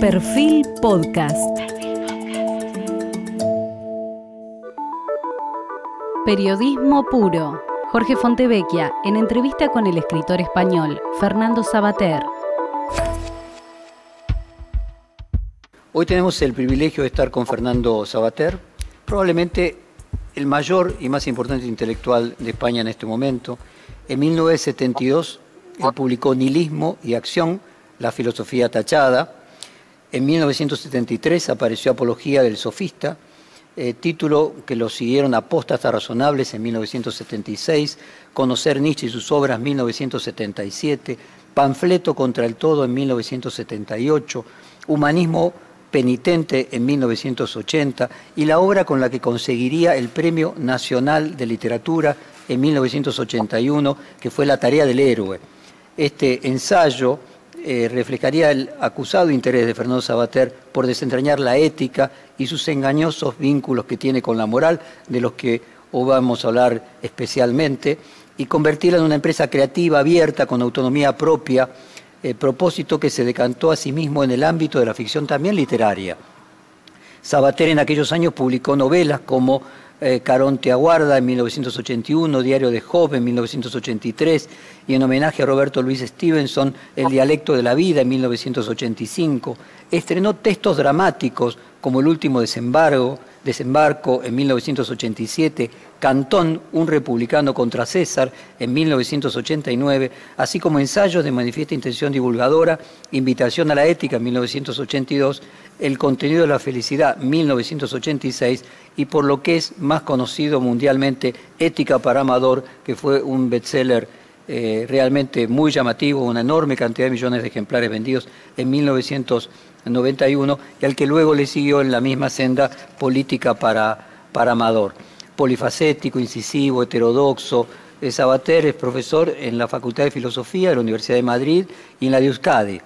Perfil Podcast. Periodismo puro. Jorge Fontevecchia, en entrevista con el escritor español Fernando Sabater. Hoy tenemos el privilegio de estar con Fernando Sabater, probablemente el mayor y más importante intelectual de España en este momento. En 1972 él publicó Nihilismo y Acción, la filosofía tachada. En 1973 apareció Apología del Sofista, eh, título que lo siguieron Apóstatas Razonables en 1976, Conocer Nietzsche y sus obras en 1977, Panfleto contra el Todo en 1978, Humanismo Penitente en 1980 y la obra con la que conseguiría el Premio Nacional de Literatura en 1981, que fue La Tarea del Héroe. Este ensayo eh, reflejaría el acusado interés de Fernando Sabater por desentrañar la ética y sus engañosos vínculos que tiene con la moral, de los que hoy vamos a hablar especialmente, y convertirla en una empresa creativa, abierta, con autonomía propia, eh, propósito que se decantó a sí mismo en el ámbito de la ficción también literaria. Sabater en aquellos años publicó novelas como eh, Caronte Aguarda en 1981, Diario de Job en 1983 y en homenaje a Roberto Luis Stevenson, El dialecto de la vida en 1985. Estrenó textos dramáticos como El último desembarco, desembarco en 1987, Cantón, un republicano contra César en 1989, así como ensayos de manifiesta intención divulgadora, Invitación a la ética en 1982, El contenido de la felicidad 1986 y por lo que es más conocido mundialmente, Ética para Amador, que fue un bestseller eh, realmente muy llamativo, una enorme cantidad de millones de ejemplares vendidos en 1991 y al que luego le siguió en la misma senda política para, para Amador. Polifacético, incisivo, heterodoxo, Sabater es profesor en la Facultad de Filosofía de la Universidad de Madrid y en la de Euskadi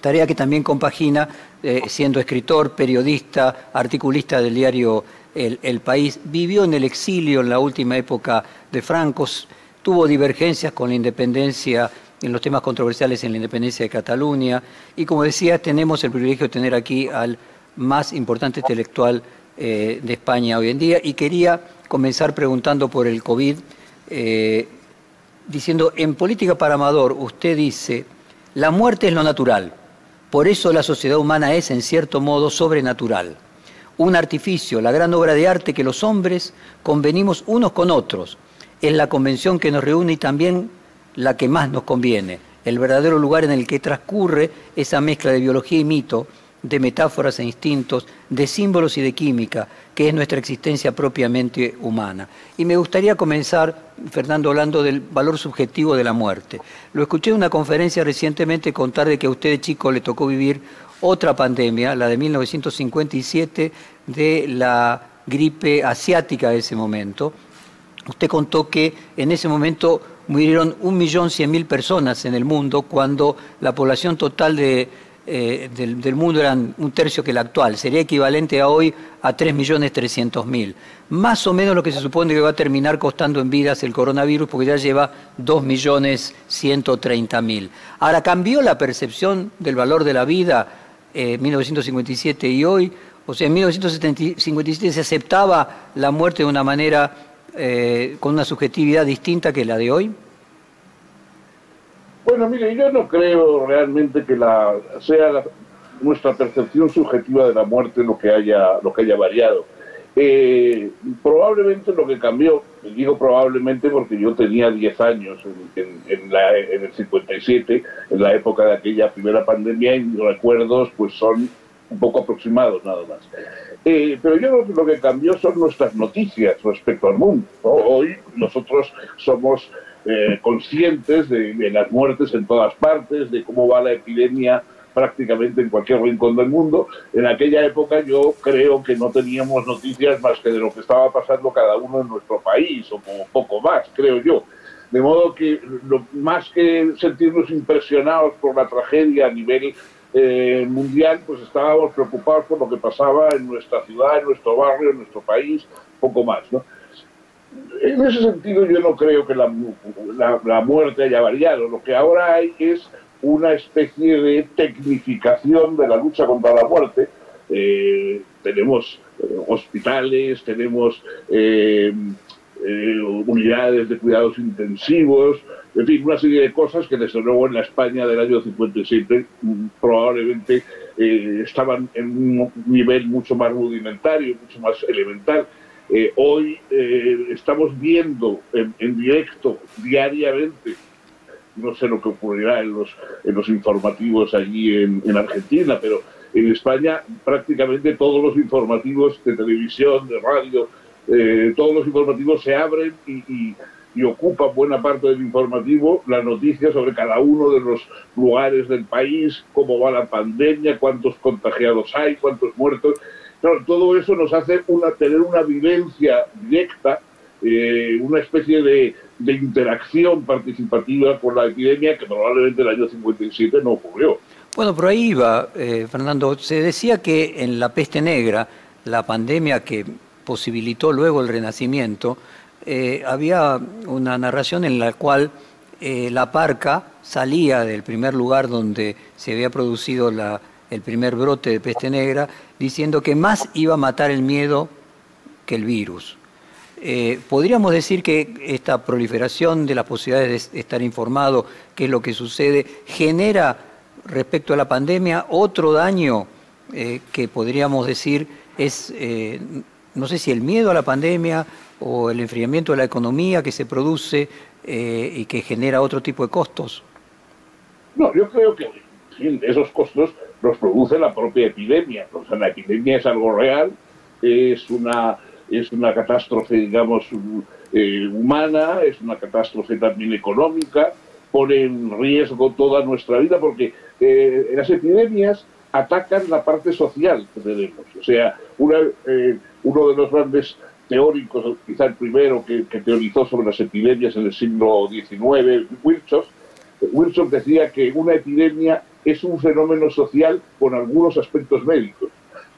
tarea que también compagina eh, siendo escritor, periodista, articulista del diario el, País. Vivió en el exilio en la última época de Francos, tuvo divergencias con la independencia en los temas controversiales en la independencia de Cataluña y como decía tenemos el privilegio de tener aquí al más importante intelectual eh, de España hoy en día y quería comenzar preguntando por el COVID, eh, diciendo, en política para Amador usted dice, la muerte es lo natural, por eso la sociedad humana es en cierto modo sobrenatural, un artificio, la gran obra de arte que los hombres convenimos unos con otros, es la convención que nos reúne y también la que más nos conviene, el verdadero lugar en el que transcurre esa mezcla de biología y mito, de metáforas e instintos, de símbolos y de química, que es nuestra existencia propiamente humana. Y me gustaría comenzar, Fernando, hablando del valor subjetivo de la muerte. Lo escuché en una conferencia recientemente contar de que a usted, chico, le tocó vivir otra pandemia, la de 1957, de la gripe asiática de ese momento, Usted contó que en ese momento murieron 1.100.000 personas en el mundo cuando la población total eh, del, mundo era un tercio que la actual. Sería equivalente a hoy a 3.300.000. Más o menos lo que se supone que va a terminar costando en vidas el coronavirus porque ya lleva 2.130.000. Ahora, ¿cambió la percepción del valor de la vida en eh, 1957 y hoy? O sea, en 1957 se aceptaba la muerte de una manera eh, con una subjetividad distinta que la de hoy? Bueno, mire, yo no creo realmente que la sea nuestra percepción subjetiva de la muerte lo que haya, lo que haya variado. Eh, probablemente lo que cambió, digo probablemente porque yo tenía 10 años en, en, el 57, en la época de aquella primera pandemia, y recuerdos pues son un poco aproximados nada más. Eh, pero yo creo que lo que cambió son nuestras noticias respecto al mundo. Hoy nosotros somos eh, conscientes de, las muertes en todas partes, de cómo va la epidemia prácticamente en cualquier rincón del mundo. En aquella época yo creo que no teníamos noticias más que de lo que estaba pasando cada uno en nuestro país, o como poco más, creo yo. De modo que lo, más que sentirnos impresionados por la tragedia a nivel eh, mundial, pues estábamos preocupados por lo que pasaba en nuestra ciudad, en nuestro barrio, en nuestro país, poco más. ¿no? En ese sentido yo no creo que la, la, muerte haya variado. Lo que ahora hay es una especie de tecnificación de la lucha contra la muerte. Eh, tenemos eh, hospitales, tenemos unidades de cuidados intensivos, en fin, una serie de cosas que desde luego en la España del año 57 mm, probablemente estaban en un nivel mucho más rudimentario, mucho más elemental. hoy estamos viendo en directo diariamente no sé lo que ocurrirá en los, en los informativos allí en, Argentina, pero en España prácticamente todos los informativos de televisión, de radio, eh, todos los informativos se abren y, ocupan buena parte del informativo las noticias sobre cada uno de los lugares del país, cómo va la pandemia, cuántos contagiados hay, cuántos muertos. todo eso nos hace una, tener una vivencia directa, eh, una especie de, de interacción participativa con la epidemia que probablemente en el año 57 no ocurrió. Bueno, por ahí iba, eh, Fernando. Se decía que en la peste negra, la pandemia que posibilitó luego el renacimiento, eh, había una narración en la cual eh, la parca salía del primer lugar donde se había producido el primer brote de peste negra, diciendo que más iba a matar el miedo que el virus. Eh, ¿Podríamos decir que esta proliferación de las posibilidades de estar informado, qué es lo que sucede, genera respecto a la pandemia otro daño que podríamos decir es, no sé si el miedo a la pandemia o el enfriamiento de la economía que se produce y que genera otro tipo de costos? No, yo creo que esos costos los produce la propia epidemia. O sea, la epidemia es algo real, es una es una catástrofe, digamos, eh, humana, es una catástrofe también económica, pone en riesgo toda nuestra vida porque eh, las epidemias atacan la parte social que tenemos. O sea, eh, uno de los grandes teóricos, quizá el primero que, teorizó sobre las epidemias en el siglo XIX, Wilson, Wilson decía que una epidemia es un fenómeno social con algunos aspectos médicos.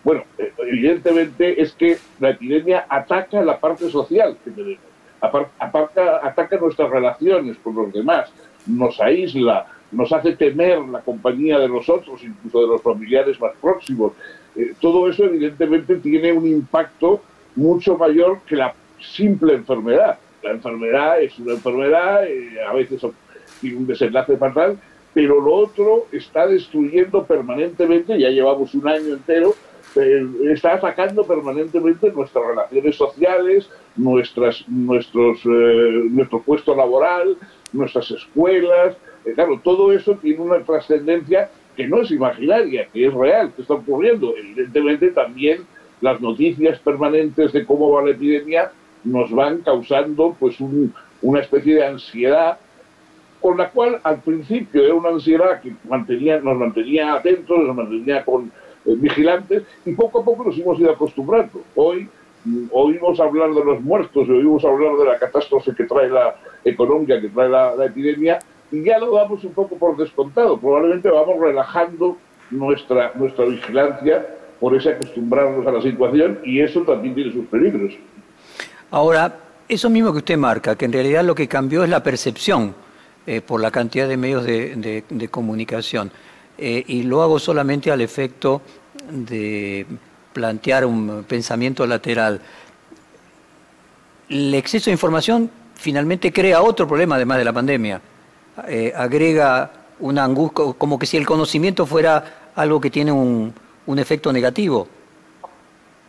Bueno, eh, evidentemente es que la epidemia ataca la parte social que tenemos, ataca nuestras relaciones con los demás, nos aísla, nos hace temer la compañía de los otros, incluso de los familiares más próximos. Eh, todo eso evidentemente tiene un impacto mucho mayor que la simple enfermedad. La enfermedad es una enfermedad, eh, a veces tiene un desenlace fatal, pero lo otro está destruyendo permanentemente, ya llevamos un año entero, eh, está atacando permanentemente nuestras relaciones sociales, nuestras, nuestros, eh, nuestro puesto laboral, nuestras escuelas. Claro, todo eso tiene una trascendencia que no es imaginaria, que es real, que está ocurriendo. Evidentemente también las noticias permanentes de cómo va la epidemia nos van causando pues una especie de ansiedad con la cual al principio era una ansiedad que mantenía, nos mantenía atentos, nos mantenía con, eh, vigilantes y poco a poco nos hemos ido acostumbrando. Hoy mm, oímos hablar de los muertos, oímos hablar de la catástrofe que trae la económica, que trae la, epidemia, y ya lo damos un poco por descontado. Probablemente vamos relajando nuestra, nuestra vigilancia por ese acostumbrarnos a la situación y eso también tiene sus peligros. Ahora, eso mismo que usted marca, que en realidad lo que cambió es la percepción eh, por la cantidad de medios de, comunicación. Eh, y lo hago solamente al efecto de plantear un pensamiento lateral. El exceso de información finalmente crea otro problema además de la pandemia. Eh, agrega una angustia, como que si el conocimiento fuera algo que tiene un, un efecto negativo.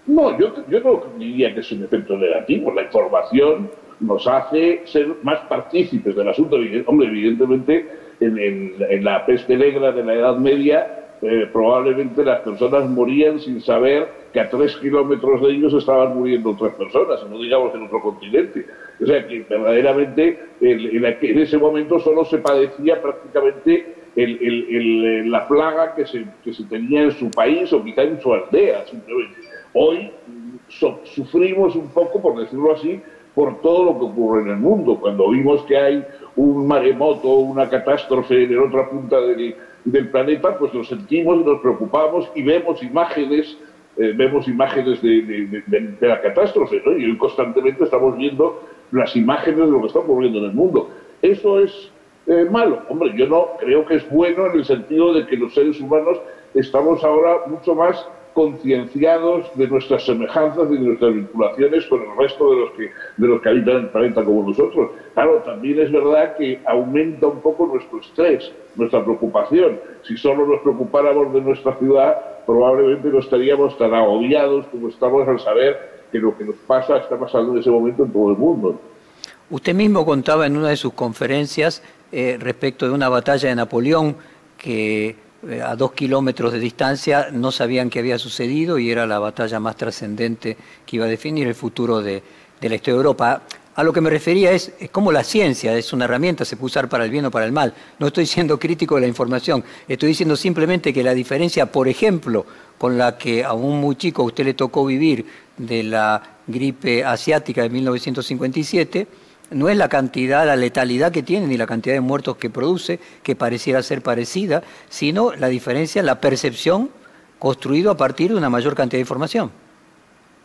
No, yo, yo no diría que es un efecto negativo. La información nos hace ser más partícipes del asunto. Hombre, evidentemente en, la peste negra de la Edad Media, eh, probablemente las personas morían sin saber que a tres kilómetros de ellos estaban muriendo otras personas, no digamos en otro continente. O sea que verdaderamente en, ese momento solo se padecía prácticamente la plaga que se, que se tenía en su país o quizá en su aldea. Hoy sufrimos un poco, por decirlo así, por todo lo que ocurre en el mundo. Cuando vimos que hay un maremoto, una catástrofe en otra punta del, planeta, pues nos sentimos, nos preocupamos y vemos imágenes, eh, vemos imágenes de, la catástrofe, ¿no? Y hoy constantemente estamos viendo las imágenes de lo que está ocurriendo en el mundo. Eso es eh, malo. Hombre, yo no creo que es bueno en el sentido de que los seres humanos estamos ahora mucho más concienciados de nuestras semejanzas y de nuestras vinculaciones con el resto de los que de los que habitan el planeta como nosotros. Claro, también es verdad que aumenta un poco nuestro estrés, nuestra preocupación. Si solo nos preocupáramos de nuestra ciudad, probablemente no estaríamos tan agobiados como estamos al saber que lo que nos pasa está pasando en ese momento en todo el mundo. Usted mismo contaba en una de sus conferencias eh, respecto de una batalla de Napoleón que eh, a dos kilómetros de distancia no sabían qué había sucedido y era la batalla más trascendente que iba a definir el futuro de, la historia de Europa. A lo que me refería es, es cómo la ciencia es una herramienta, se puede usar para el bien o para el mal. No estoy siendo crítico de la información, estoy diciendo simplemente que la diferencia, por ejemplo, con la que a un muy chico a usted le tocó vivir de la gripe asiática de 1957, no es la cantidad, la letalidad que tiene ni la cantidad de muertos que produce, que pareciera ser parecida, sino la diferencia en la percepción construido a partir de una mayor cantidad de información.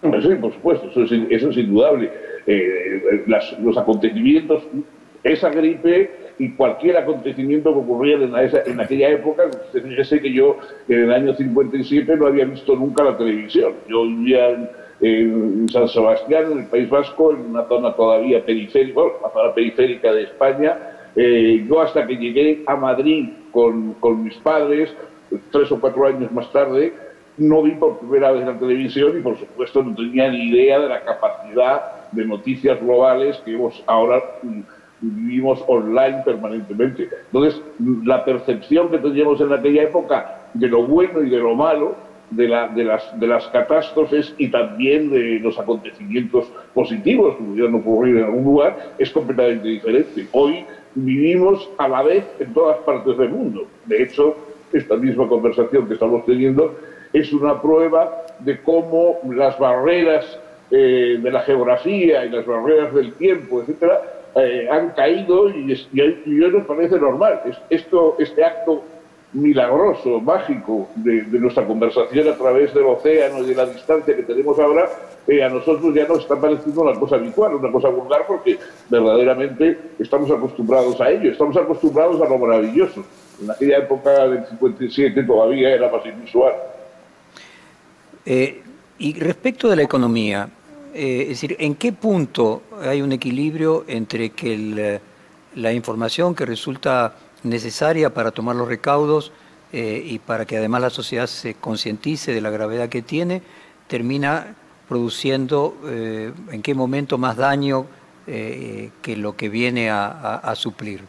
Sí, por supuesto, eso es, indudable. Eh, los acontecimientos, esa gripe y cualquier acontecimiento que ocurriera en, en aquella época, fíjese que yo en el año 57 no había visto nunca la televisión. Yo vivía en San Sebastián, en el País Vasco, en una zona todavía periférica, la zona periférica de España. Eh, yo hasta que llegué a Madrid con, con, mis padres, tres o cuatro años más tarde, no vi por primera vez la televisión y por supuesto no tenía ni idea de la capacidad de noticias globales que hemos ahora mm, vivimos online permanentemente. Entonces, la percepción que teníamos en aquella época de lo bueno y de lo malo de, la, de, las, de las catástrofes y también de los acontecimientos positivos que pudieran ocurrir en algún lugar es completamente diferente. Hoy vivimos a la vez en todas partes del mundo. De hecho, esta misma conversación que estamos teniendo es una prueba de cómo las barreras eh, de la geografía y las barreras del tiempo, etcétera, eh, han caído y, y, y, nos parece normal. Esto, este acto milagroso, mágico de, nuestra conversación a través del océano y de la distancia que tenemos ahora, eh, a nosotros ya nos está pareciendo una cosa habitual, una cosa vulgar, porque verdaderamente estamos acostumbrados a ello, estamos acostumbrados a lo maravilloso. En aquella época del 57 todavía era más inusual. Eh, y respecto de la economía, eh, es decir, ¿en qué punto hay un equilibrio entre que la información que resulta necesaria para tomar los recaudos eh, y para que además la sociedad se concientice de la gravedad que tiene, termina produciendo eh, en qué momento más daño eh, que lo que viene a, suplir.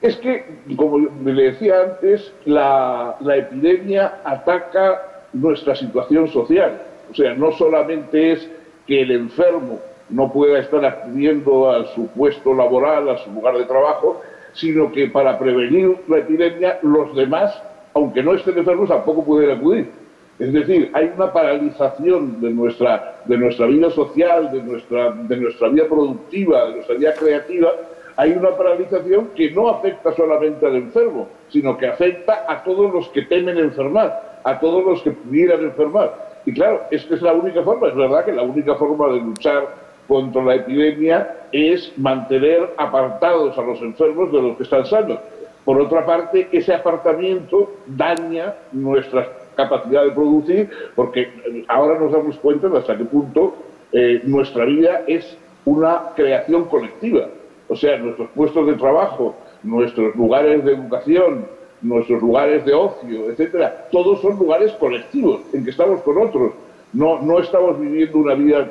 Es que, como le decía antes, la, la epidemia ataca nuestra situación social. O sea, no solamente es que el enfermo no pueda estar acudiendo a su puesto laboral, a su lugar de trabajo, sino que para prevenir la epidemia los demás, aunque no estén enfermos, tampoco pueden acudir. Es decir, hay una paralización de nuestra, de nuestra vida social, de nuestra, de nuestra vida productiva, de nuestra vida creativa, hay una paralización que no afecta solamente al enfermo, sino que afecta a todos los que temen enfermar, a todos los que pudieran enfermar. Y claro, es que es la única forma, es verdad que la única forma de luchar contra la epidemia es mantener apartados a los enfermos de los que están sanos. Por otra parte, ese apartamiento daña nuestra capacidad de producir, porque ahora nos damos cuenta de hasta qué punto eh, nuestra vida es una creación colectiva. O sea, nuestros puestos de trabajo, nuestros lugares de educación, nuestros lugares de ocio, etcétera, todos son lugares colectivos en que estamos con otros. No, no estamos viviendo una vida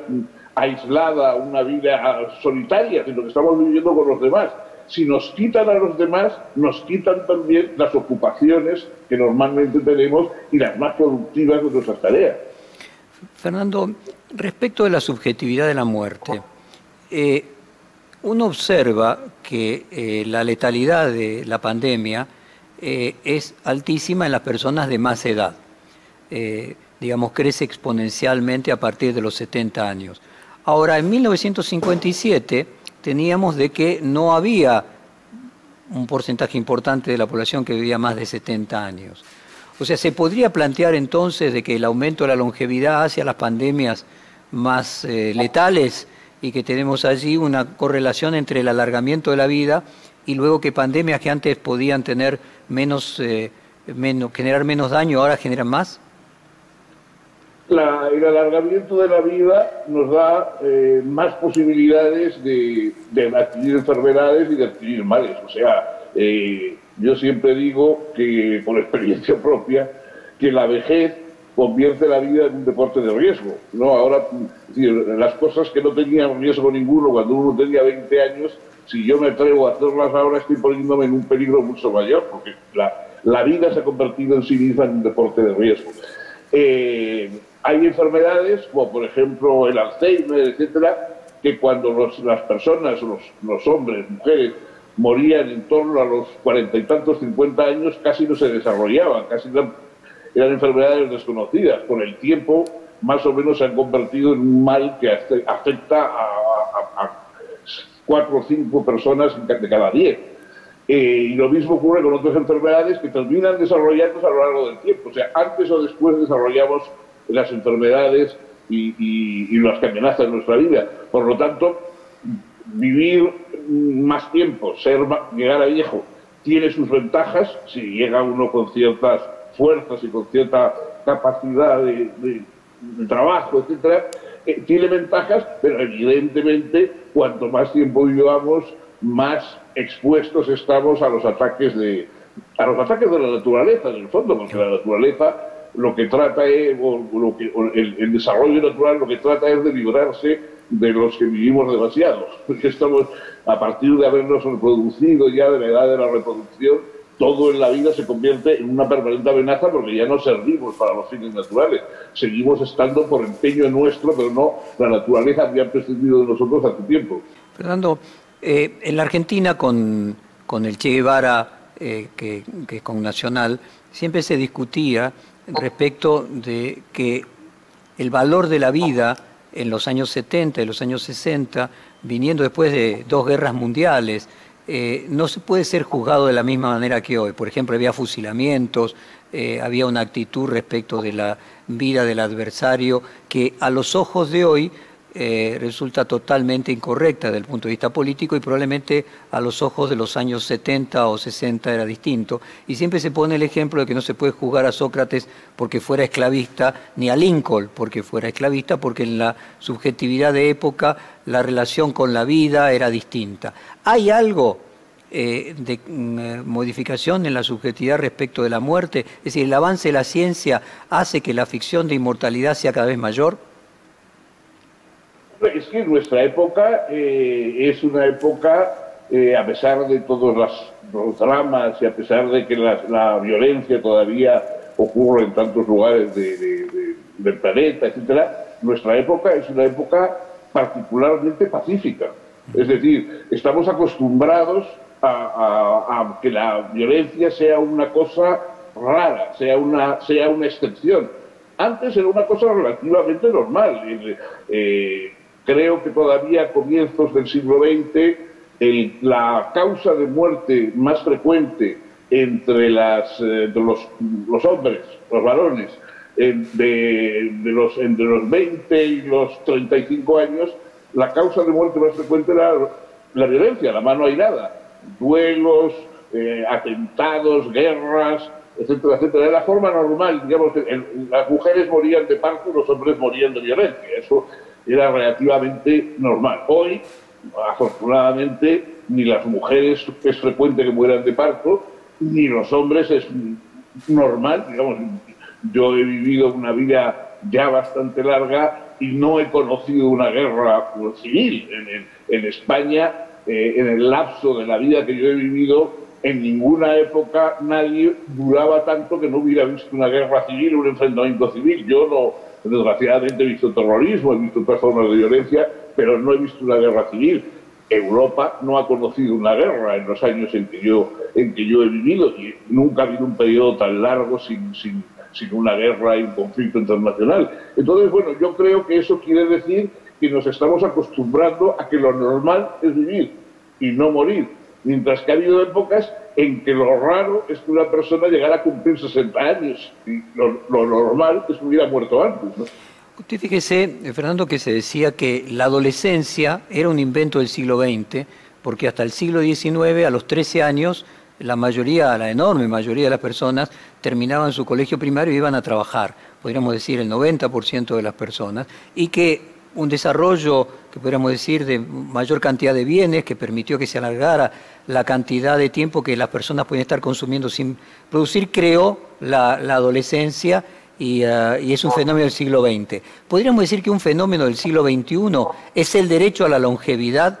aislada, una vida solitaria, sino que estamos viviendo con los demás. Si nos quitan a los demás, nos quitan también las ocupaciones que normalmente tenemos y las más productivas de nuestras tareas. Fernando, respecto de la subjetividad de la muerte, eh, uno observa que eh, la letalidad de la pandemia eh, es altísima en las personas de más edad. digamos, crece exponencialmente a partir de los 70 años. Ahora, en 1957 teníamos de que no había un porcentaje importante de la población que vivía más de 70 años. O sea, ¿se podría plantear entonces de que el aumento de la longevidad hacia las pandemias más eh, letales y que tenemos allí una correlación entre el alargamiento de la vida y luego que pandemias que antes podían tener menos, eh, menos generar menos daño ahora generan más? El alargamiento de la vida nos da eh, más posibilidades de, adquirir enfermedades y de adquirir males. O sea, eh, yo siempre digo que, por experiencia propia, que la vejez convierte la vida en un deporte de riesgo. ¿no? Ahora, las cosas que no tenían riesgo ninguno cuando uno tenía 20 años, si yo me atrevo a hacerlas ahora, estoy poniéndome en un peligro mucho mayor, porque la, vida se ha convertido en sí misma en un deporte de riesgo. Eh, hay enfermedades, como por ejemplo el Alzheimer, etcétera, que cuando las personas, los, hombres, mujeres, morían en torno a los cuarenta y tantos, cincuenta años, casi no se desarrollaban, casi eran, enfermedades desconocidas. Con el tiempo, más o menos se han convertido en un mal que afecta a, cuatro o cinco personas de cada diez. Eh, y lo mismo ocurre con otras enfermedades que terminan desarrollándose a lo largo del tiempo. O sea, antes o después desarrollamos las enfermedades y, y las que amenazan nuestra vida. Por lo tanto, vivir más tiempo, ser, llegar a viejo, tiene sus ventajas, si llega uno con ciertas fuerzas y con cierta capacidad de, trabajo, etcétera, eh, tiene ventajas, pero evidentemente cuanto más tiempo vivamos, más expuestos estamos a los ataques de a los ataques de la naturaleza, en el fondo, porque la naturaleza lo que trata es, lo que, el, el, desarrollo natural lo que trata es de librarse de los que vivimos demasiados, porque estamos, a partir de habernos reproducido ya de la edad de la reproducción, todo en la vida se convierte en una permanente amenaza porque ya no servimos para los fines naturales. Seguimos estando por empeño nuestro, pero no, la naturaleza había prescindido de nosotros hace tiempo. Fernando, eh, en la Argentina con, con el Che Guevara, eh, que, que con Nacional, siempre se discutía respecto de que el valor de la vida en los años 70 y los años 60, viniendo después de dos guerras mundiales, eh, no se puede ser juzgado de la misma manera que hoy. Por ejemplo, había fusilamientos, eh, había una actitud respecto de la vida del adversario que a los ojos de hoy eh, resulta totalmente incorrecta desde el punto de vista político y probablemente a los ojos de los años 70 o 60 era distinto. Y siempre se pone el ejemplo de que no se puede juzgar a Sócrates porque fuera esclavista, ni a Lincoln porque fuera esclavista, porque en la subjetividad de época la relación con la vida era distinta. ¿Hay algo eh, de mm, eh, modificación en la subjetividad respecto de la muerte? Es decir, ¿el avance de la ciencia hace que la ficción de inmortalidad sea cada vez mayor? Es que nuestra época eh, es una época, eh, a pesar de todos los dramas y a pesar de que la, violencia todavía ocurre en tantos lugares del planeta, etcétera, nuestra época es una época particularmente pacífica. Es decir, estamos acostumbrados a, que la violencia sea una cosa rara, sea una, sea una excepción. Antes era una cosa relativamente normal. Eh, Creo que todavía a comienzos del siglo XX la causa de muerte más frecuente entre, las, eh, los, hombres, los varones, de, los, entre los 20 y los 35 años, la causa de muerte más frecuente era la violencia, la mano airada, duelos, eh, atentados, guerras, etcétera, etcétera. Era la forma normal, digamos, las mujeres morían de parto y los hombres morían de violencia. Eso era relativamente normal. Hoy, afortunadamente, ni las mujeres es frecuente que mueran de parto, ni los hombres es normal. Digamos, yo he vivido una vida ya bastante larga y no he conocido una guerra civil. En, España, eh, en el lapso de la vida que yo he vivido, en ninguna época nadie duraba tanto que no hubiera visto una guerra civil, un enfrentamiento civil. Yo no, Desgraciadamente he visto terrorismo, he visto otras formas de violencia, pero no he visto una guerra civil. Europa no ha conocido una guerra en los años en que yo, he vivido y nunca ha habido un periodo tan largo sin, sin, sin una guerra y un conflicto internacional. Entonces, bueno, yo creo que eso quiere decir que nos estamos acostumbrando a que lo normal es vivir y no morir. Mientras que ha habido épocas en que lo raro es que una persona llegara a cumplir 60 años y lo, normal es que hubiera muerto antes. Usted fíjese, eh, Fernando, que se decía que la adolescencia era un invento del siglo XX, porque hasta el siglo XIX, a los 13 años, la mayoría, la enorme mayoría de las personas terminaban su colegio primario y iban a trabajar, podríamos decir el 90% de las personas, y que un desarrollo, que podríamos decir, de mayor cantidad de bienes, que permitió que se alargara la cantidad de tiempo que las personas pueden estar consumiendo sin producir, creó la, adolescencia y, uh, y, es un fenómeno del siglo XX. ¿Podríamos decir que un fenómeno del siglo XXI es el derecho a la longevidad?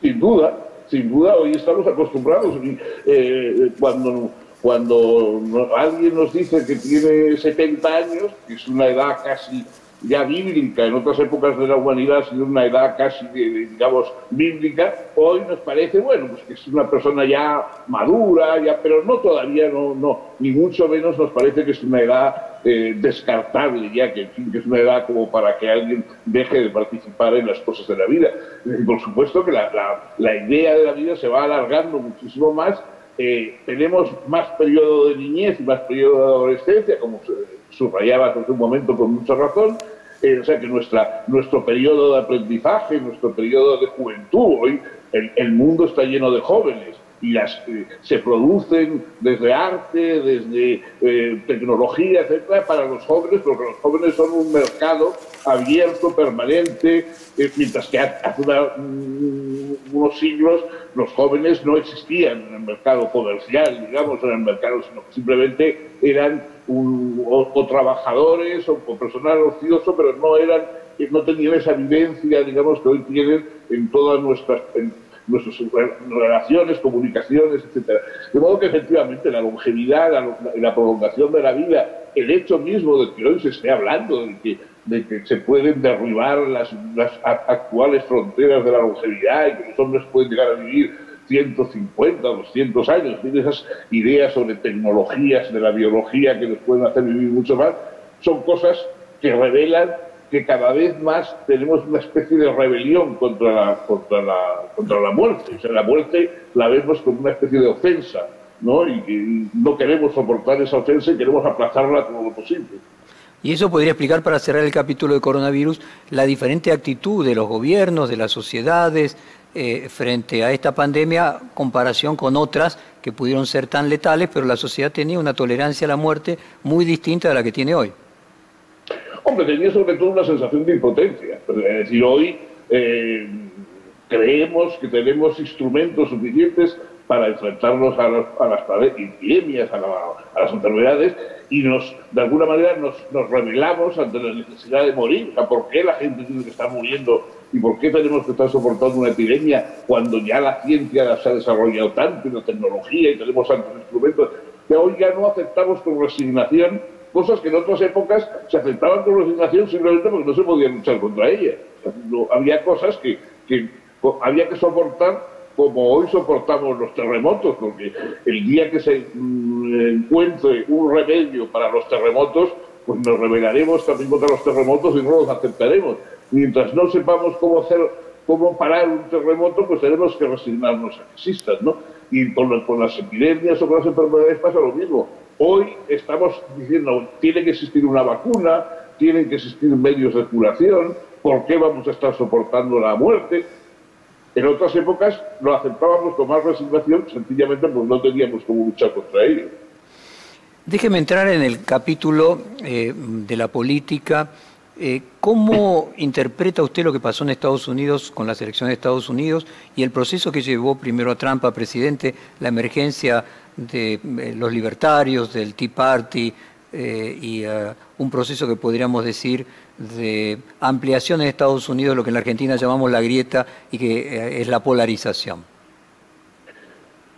Sin duda, sin duda, hoy estamos acostumbrados. Eh, cuando, cuando alguien nos dice que tiene 70 años, que es una edad casi ya bíblica, en otras épocas de la humanidad ha sido una edad casi, digamos, bíblica, hoy nos parece, bueno, pues que es una persona ya madura, ya, pero no todavía, no, no, ni mucho menos nos parece que es una edad eh, descartable ya, que, en fin, que es una edad como para que alguien deje de participar en las cosas de la vida. Y por supuesto que la, la, idea de la vida se va alargando muchísimo más, eh, tenemos más periodo de niñez y más periodo de adolescencia, como subrayaba hace un momento con mucha razón, eh, o sea que nuestra, nuestro periodo de aprendizaje, nuestro periodo de juventud, hoy el, el mundo está lleno de jóvenes y las, eh, se producen desde arte, desde eh, tecnología, etcétera, para los jóvenes, porque los jóvenes son un mercado abierto, permanente, mientras que hace mm, unos siglos los jóvenes no existían en el mercado comercial, digamos, en el mercado, sino que simplemente eran o, trabajadores o, personal ocioso, pero no eran no tenían esa vivencia, digamos, que hoy tienen en todas nuestras nuestras relaciones, comunicaciones, etcétera. De modo que efectivamente la longevidad, la, la, prolongación de la vida, el hecho mismo de que hoy se esté hablando de que, de que se pueden derribar las, las actuales fronteras de la longevidad y que los hombres pueden llegar a vivir 150, 200 años, tiene esas ideas sobre tecnologías de la biología que nos pueden hacer vivir mucho más, son cosas que revelan que cada vez más tenemos una especie de rebelión contra la, contra la, contra la muerte. O la muerte la vemos como una especie de ofensa, ¿no? Y no queremos soportar esa ofensa y queremos aplazarla todo lo posible. Y eso podría explicar, para cerrar el capítulo de coronavirus, la diferente actitud de los gobiernos, de las sociedades, eh, frente a esta pandemia, comparación con otras que pudieron ser tan letales, pero la sociedad tenía una tolerancia a la muerte muy distinta a la que tiene hoy. Hombre, tenía sobre todo una sensación de impotencia. Es decir, hoy eh, creemos que tenemos instrumentos suficientes para enfrentarnos a, las epidemias, a, las enfermedades, y nos, de alguna manera nos, nos revelamos ante la necesidad de morir. ¿por qué la gente tiene que estar muriendo y por qué tenemos que estar soportando una epidemia cuando ya la ciencia se ha desarrollado tanto y la tecnología y tenemos tantos instrumentos? Que hoy ya no aceptamos con resignación cosas que en otras épocas se aceptaban con resignación simplemente porque no se podía luchar contra ellas. había cosas que, había que soportar como hoy soportamos los terremotos, porque el día que se mm, encuentre un remedio para los terremotos, pues nos rebelaremos también contra los terremotos y no los aceptaremos. Mientras no sepamos cómo hacer, cómo parar un terremoto, pues tenemos que resignarnos a que existan, ¿no? Y con, las epidemias o con las enfermedades pasa lo mismo. Hoy estamos diciendo, tiene que existir una vacuna, tienen que existir medios de curación, ¿por qué vamos a estar soportando la muerte? En otras épocas lo aceptábamos con más resignación, sencillamente pues no teníamos cómo luchar contra ello. Déjeme entrar en el capítulo eh, de la política. Eh, ¿Cómo interpreta usted lo que pasó en Estados Unidos con las elecciones de Estados Unidos y el proceso que llevó primero a Trump a presidente, la emergencia de eh, los libertarios, del Tea Party y un proceso que podríamos decir de ampliación en Estados Unidos, lo que en la Argentina llamamos la grieta y que eh, es la polarización?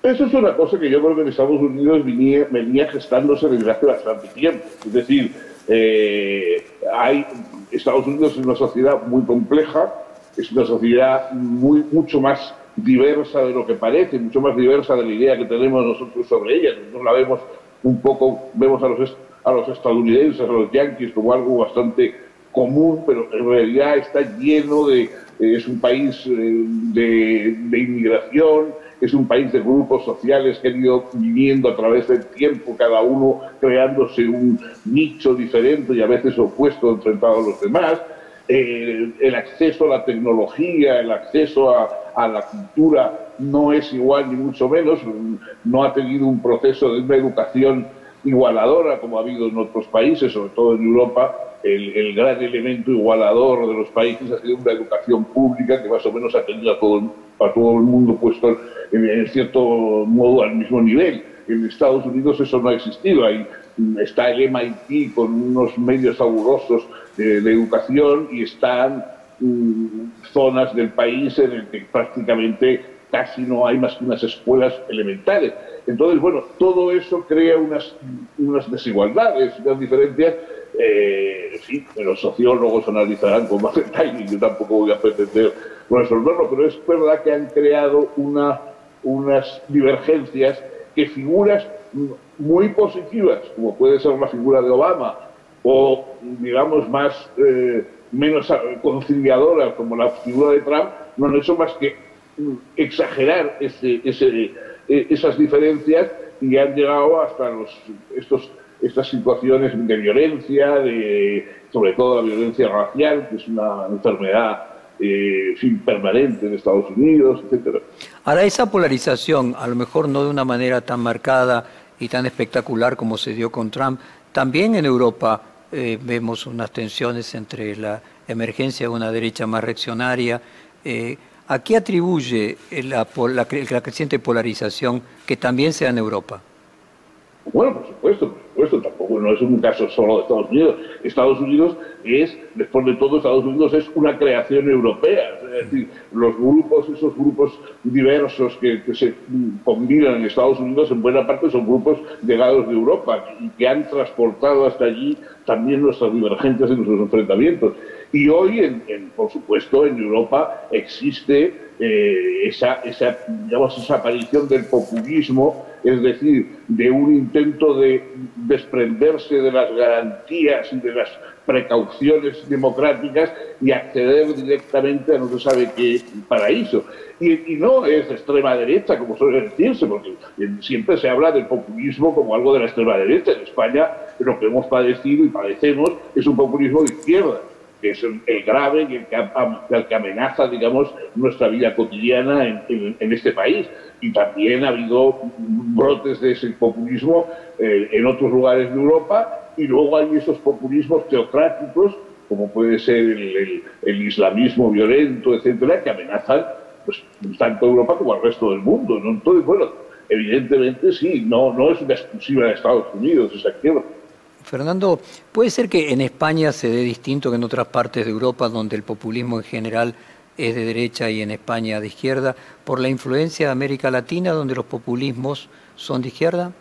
Eso es una cosa que yo creo que en Estados Unidos venía, venía gestándose desde hace bastante tiempo. Es decir, eh, hay, Estados Unidos es una sociedad muy compleja, es una sociedad muy, mucho más diversa de lo que parece, mucho más diversa de la idea que tenemos nosotros sobre ella. Nosotros la vemos un poco, vemos a los, a los estadounidenses, a los yanquis como algo bastante común, pero en realidad está lleno de, es un país eh, de, inmigración, es un país de grupos sociales que han ido viviendo a través del tiempo, cada uno creándose un nicho diferente y a veces opuesto, enfrentado a los demás. Eh, el acceso a la tecnología, el acceso a, a la cultura no es igual ni mucho menos, no ha tenido un proceso de una educación igualadora como ha habido en otros países, sobre todo en Europa, el, gran elemento igualador de los países ha sido una educación pública que más o menos ha tenido a todo, a todo el mundo puesto en, cierto modo al mismo nivel. En Estados Unidos eso no ha existido. Ahí está el MIT con unos medios fabulosos de, educación y están mm, zonas del país en el que prácticamente casi no hay más que unas escuelas elementales. Entonces, bueno, todo eso crea unas, unas desigualdades, unas diferencias eh, sí, los sociólogos analizarán con más detalle, yo tampoco voy a pretender resolverlo, pero es verdad que han creado una, unas divergencias que figuras muy positivas, como puede ser la figura de Obama, o digamos más eh, menos conciliadoras como la figura de Trump, no han hecho más que exagerar ese, ese, e, esas diferencias y han llegado hasta los, estos estas situaciones de violencia, de, sobre todo la violencia racial, que es una enfermedad eh, permanente en Estados Unidos, etcétera. Ahora, esa polarización, a lo mejor no de una manera tan marcada y tan espectacular como se dio con Trump, también en Europa eh, vemos unas tensiones entre la emergencia de una derecha más reaccionaria. Eh, ¿A qué atribuye la, la, la creciente polarización que también sea en Europa? Bueno, por supuesto, no es un caso solo de Estados Unidos. Estados Unidos es, después de todo, Estados Unidos es una creación europea. Es decir, los grupos, esos grupos diversos que, se combinan en Estados Unidos, en buena parte son grupos llegados de Europa y que han transportado hasta allí también nuestras divergencias y nuestros enfrentamientos. Y hoy, en, por supuesto, en Europa existe eh, esa, esa, digamos, esa aparición del populismo es decir, de un intento de desprenderse de las garantías y de las precauciones democráticas y acceder directamente a no se sabe qué paraíso. Y, no es extrema derecha, como suele decirse, porque siempre se habla del populismo como algo de la extrema derecha. En España lo que hemos padecido y padecemos es un populismo de izquierda que es el, grave y el que, amenaza, digamos, nuestra vida cotidiana en este país y también ha habido brotes de ese populismo eh, en otros lugares de Europa y luego hay esos populismos teocráticos como puede ser el, islamismo violento, etcétera, que amenazan pues, tanto a Europa como al resto del mundo. ¿no? Entonces, bueno, evidentemente sí, no, no es una exclusiva de Estados Unidos esa izquierda. Fernando, ¿puede ser que en España se dé distinto que en otras partes de Europa, donde el populismo en general es de derecha y en España de izquierda, por la influencia de América Latina, donde los populismos son de izquierda?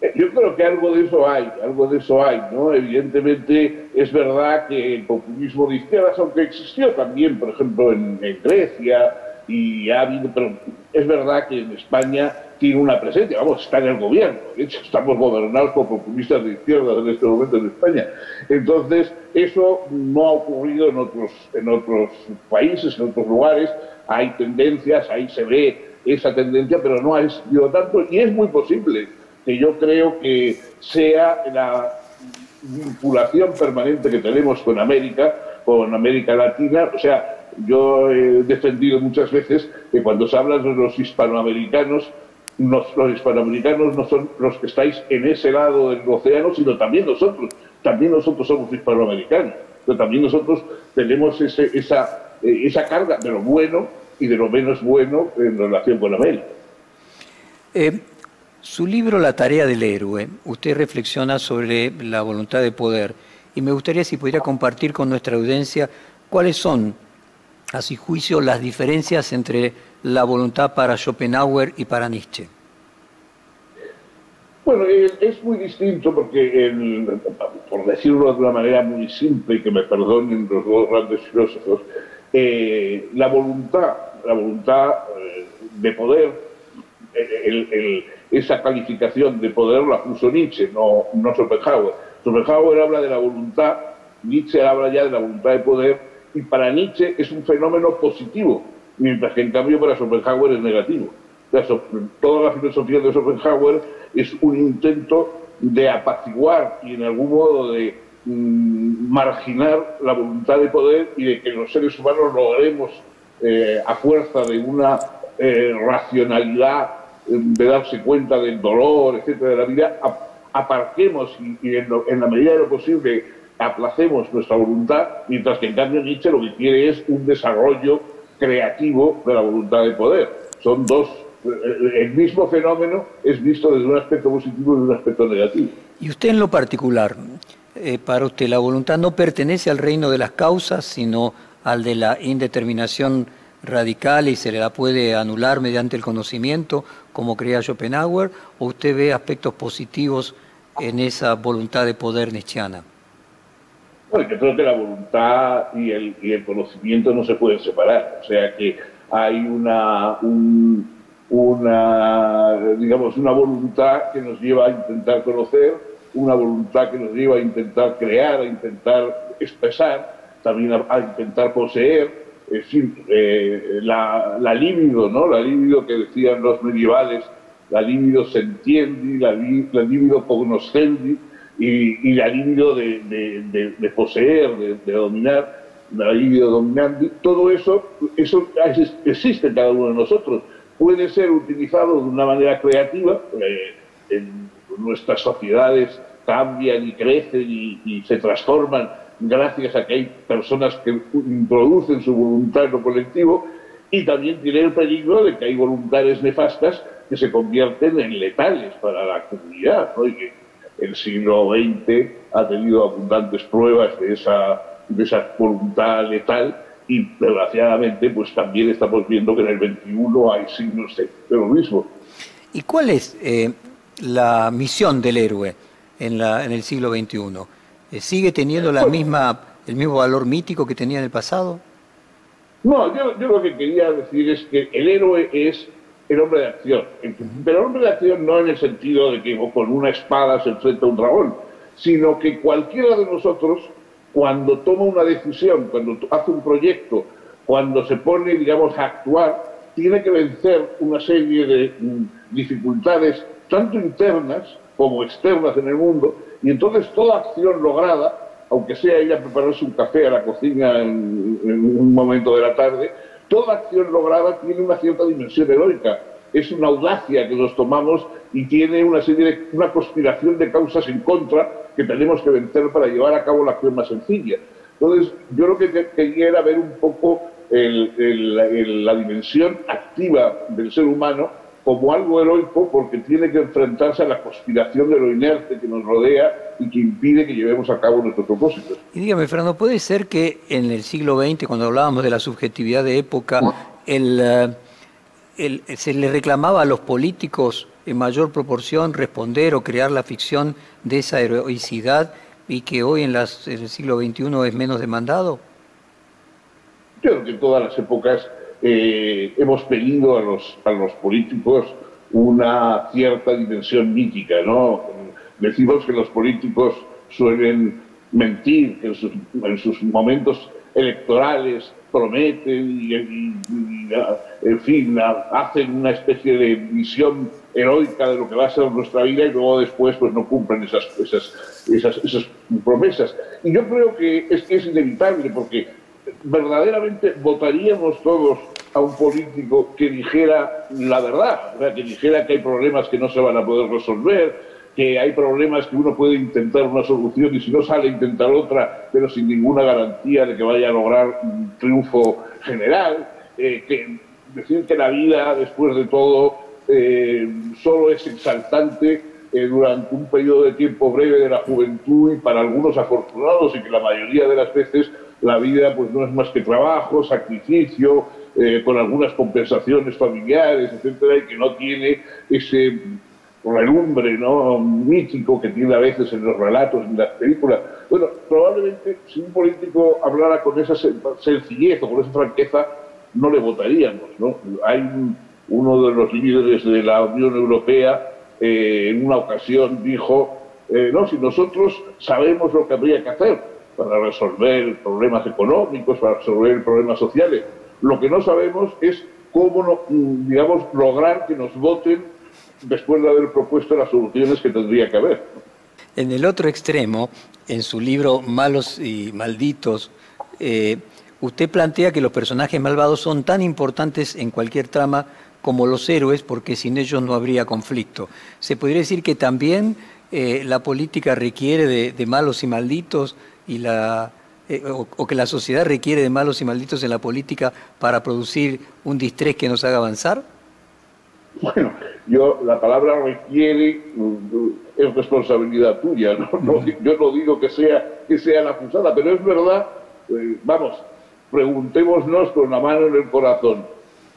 Eh, yo creo que algo de eso hay, algo de eso hay, ¿no? Evidentemente es verdad que el populismo de izquierdas, aunque existió también, por ejemplo, en, en Grecia, y ha habido, pero es verdad que en España tiene una presencia, vamos, está en el gobierno, de hecho estamos gobernados por populistas de izquierda en este momento en España. Entonces, eso no ha ocurrido en otros, en otros países, en otros lugares, hay tendencias, ahí se ve esa tendencia, pero no ha existido tanto. Y es muy posible que yo creo que sea la vinculación permanente que tenemos con América, con América Latina, o sea, yo he defendido muchas veces que cuando se habla de los hispanoamericanos, los hispanoamericanos no son los que estáis en ese lado del océano, sino también nosotros. También nosotros somos hispanoamericanos, pero también nosotros tenemos ese, esa, eh, esa carga de lo bueno y de lo menos bueno en relación con América. Eh, su libro La tarea del héroe, usted reflexiona sobre la voluntad de poder y me gustaría si pudiera compartir con nuestra audiencia cuáles son, a su juicio, las diferencias entre la voluntad para Schopenhauer y para Nietzsche? Bueno, es muy distinto porque, por decirlo de una manera muy simple y que me perdonen los dos grandes filósofos, eh, la voluntad, la voluntad eh, de poder, esa calificación de poder la puso Nietzsche, no, no Schopenhauer. Schopenhauer habla de la voluntad, Nietzsche habla ya de la voluntad de poder, y para Nietzsche es un fenómeno positivo, mientras que en cambio para Schopenhauer es negativo. toda la filosofía de Schopenhauer es un intento de apaciguar y en algún modo de mm, marginar la voluntad de poder y de que los seres humanos logremos, eh, a fuerza de una eh, racionalidad, eh, de darse cuenta del dolor, etcétera, de la vida, aparquemos y, en, en la medida de lo posible aplacemos nuestra voluntad, mientras que en cambio Nietzsche lo que quiere es un desarrollo creativo de la voluntad de poder. Son dos el mismo fenómeno es visto desde un aspecto positivo y desde un aspecto negativo. Y usted en lo particular, eh, para usted la voluntad no pertenece al reino de las causas, sino al de la indeterminación radical y se la puede anular mediante el conocimiento, como creía Schopenhauer, o usted ve aspectos positivos en esa voluntad de poder nietzscheana? Bueno, yo creo que la voluntad y el, y el conocimiento no se pueden separar, o sea que hay una, un, una, digamos, una voluntad que nos lleva a intentar conocer, una voluntad que nos lleva a intentar crear, a intentar expresar, también a, intentar poseer, es decir, eh, la, la libido, ¿no? La libido que decían los medievales, la libido sentiendi, la, la libido cognoscendi y, y la libido de, de, poseer, de, dominar, la libido dominandi, todo eso, eso existe en cada uno de nosotros puede ser utilizado de una manera creativa. Eh, nuestras sociedades cambian y crecen y, se transforman gracias a que hay personas que introducen su voluntad colectivo y también tiene el peligro de que hay voluntades nefastas que se convierten en letales para la comunidad. Que el siglo XX ha tenido abundantes pruebas de esa, de esa voluntad letal y desgraciadamente pues también estamos viendo que en el 21 hay signos de terrorismo. ¿Y cuál es eh, la misión del héroe en, la, en el siglo XXI? Eh, ¿Sigue teniendo la misma, el mismo valor mítico que tenía en el pasado? No, yo, yo lo que quería decir es que el héroe es el hombre de acción. Pero el hombre de acción no en el sentido de que con una espada se enfrenta a un dragón, sino que cualquiera de nosotros cuando toma una decisión, cuando hace un proyecto, cuando se pone, digamos, a actuar, tiene que vencer una serie de mm, dificultades, tanto internas como externas en el mundo, y entonces toda acción lograda, aunque sea ella prepararse un café a la cocina en, en un momento de la tarde, toda acción lograda tiene una cierta dimensión heroica. Es una audacia que nos tomamos y tiene una serie de, una conspiración de causas en contra que tenemos que vencer para llevar a cabo la acción más sencilla. Entonces, yo lo que quería era ver un poco la dimensión activa del ser humano como algo heroico porque tiene que enfrentarse a la conspiración de lo inerte que nos rodea y que impide que llevemos a cabo nuestros propósitos. Y dígame, Fernando, ¿puede ser que en el siglo XX, cuando hablábamos de la subjetividad de época, el, el, se le reclamaba a los políticos en mayor proporción responder o crear la ficción de esa heroicidad y que hoy en, las, en el siglo XXI es menos demandado? Yo creo que en todas las épocas eh, hemos pedido a los, a los políticos una cierta dimensión mítica, ¿no? Decimos que los políticos suelen mentir, que en sus, en sus momentos electorales prometen y, en fin, hacen una especie de visión heroica de lo que va a ser nuestra vida y luego después pues no cumplen esas, esas, esas, esas promesas. Y yo creo que es, que es inevitable porque verdaderamente votaríamos todos a un político que dijera la verdad, que dijera que hay problemas que no se van a poder resolver, que hay problemas que uno puede intentar una solución y si no sale intentar otra, pero sin ninguna garantía de que vaya a lograr un triunfo general, eh, que decir que la vida después de todo eh, solo es exaltante eh, durante un periodo de tiempo breve de la juventud y para algunos afortunados y que la mayoría de las veces la vida pues no es más que trabajo, sacrificio, con algunas compensaciones familiares, etcétera, y que no tiene ese relumbre ¿no? mítico que tiene a veces en los relatos, en las películas. Bueno, probablemente si un político hablara con esa sencillez o con esa franqueza, no le votaríamos. ¿no? Hay uno de los líderes de la Unión Europea eh, en una ocasión dijo, eh, no, si nosotros sabemos lo que habría que hacer para resolver problemas económicos, para resolver problemas sociales, lo que no sabemos es cómo, mm, digamos, lograr que nos voten después de haber propuesto las soluciones que tendría que haber. En el otro extremo, en su libro Malos y Malditos, eh, usted plantea que los personajes malvados son tan importantes en cualquier trama como los héroes, porque sin ellos no habría conflicto. ¿Se podría decir que también eh, la política requiere de, malos y malditos y la, eh, o, que la sociedad requiere de malos y malditos en la política para producir un distrés que nos haga avanzar? Bueno, yo la palabra requiere es responsabilidad tuya, ¿no? yo no digo que sea, que sea la acusada, pero es verdad, eh, vamos, preguntémonos con la mano en el corazón,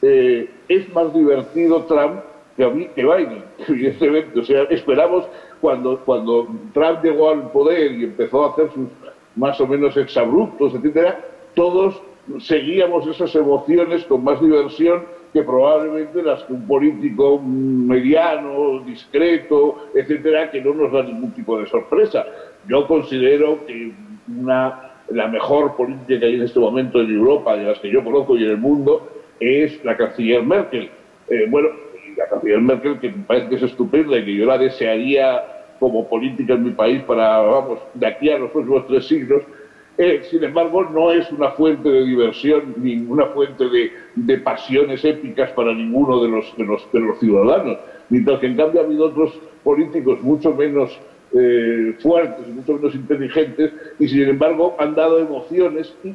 ¿es más divertido Trump que, Biden? Evidentemente, o sea, esperamos cuando, cuando Trump llegó al poder y empezó a hacer sus más o menos exabruptos, etcétera, todos seguíamos esas emociones con más diversión que probablemente las que un político mediano, discreto, etcétera, que no nos da ningún tipo de sorpresa. Yo considero que una, la mejor política que hay en este momento en Europa, de las que yo conozco y en el mundo, es la canciller Merkel. Eh, bueno, la canciller Merkel, que me parece que es estupenda y que yo la desearía como política en mi país para, vamos, de aquí a los próximos tres siglos, eh, sin embargo, no es una fuente de diversión ni una fuente de, pasiones épicas para ninguno de los, de los, de los ciudadanos. Mientras que, en cambio, ha habido otros políticos mucho menos eh, fuertes mucho menos inteligentes y, sin embargo, han dado emociones y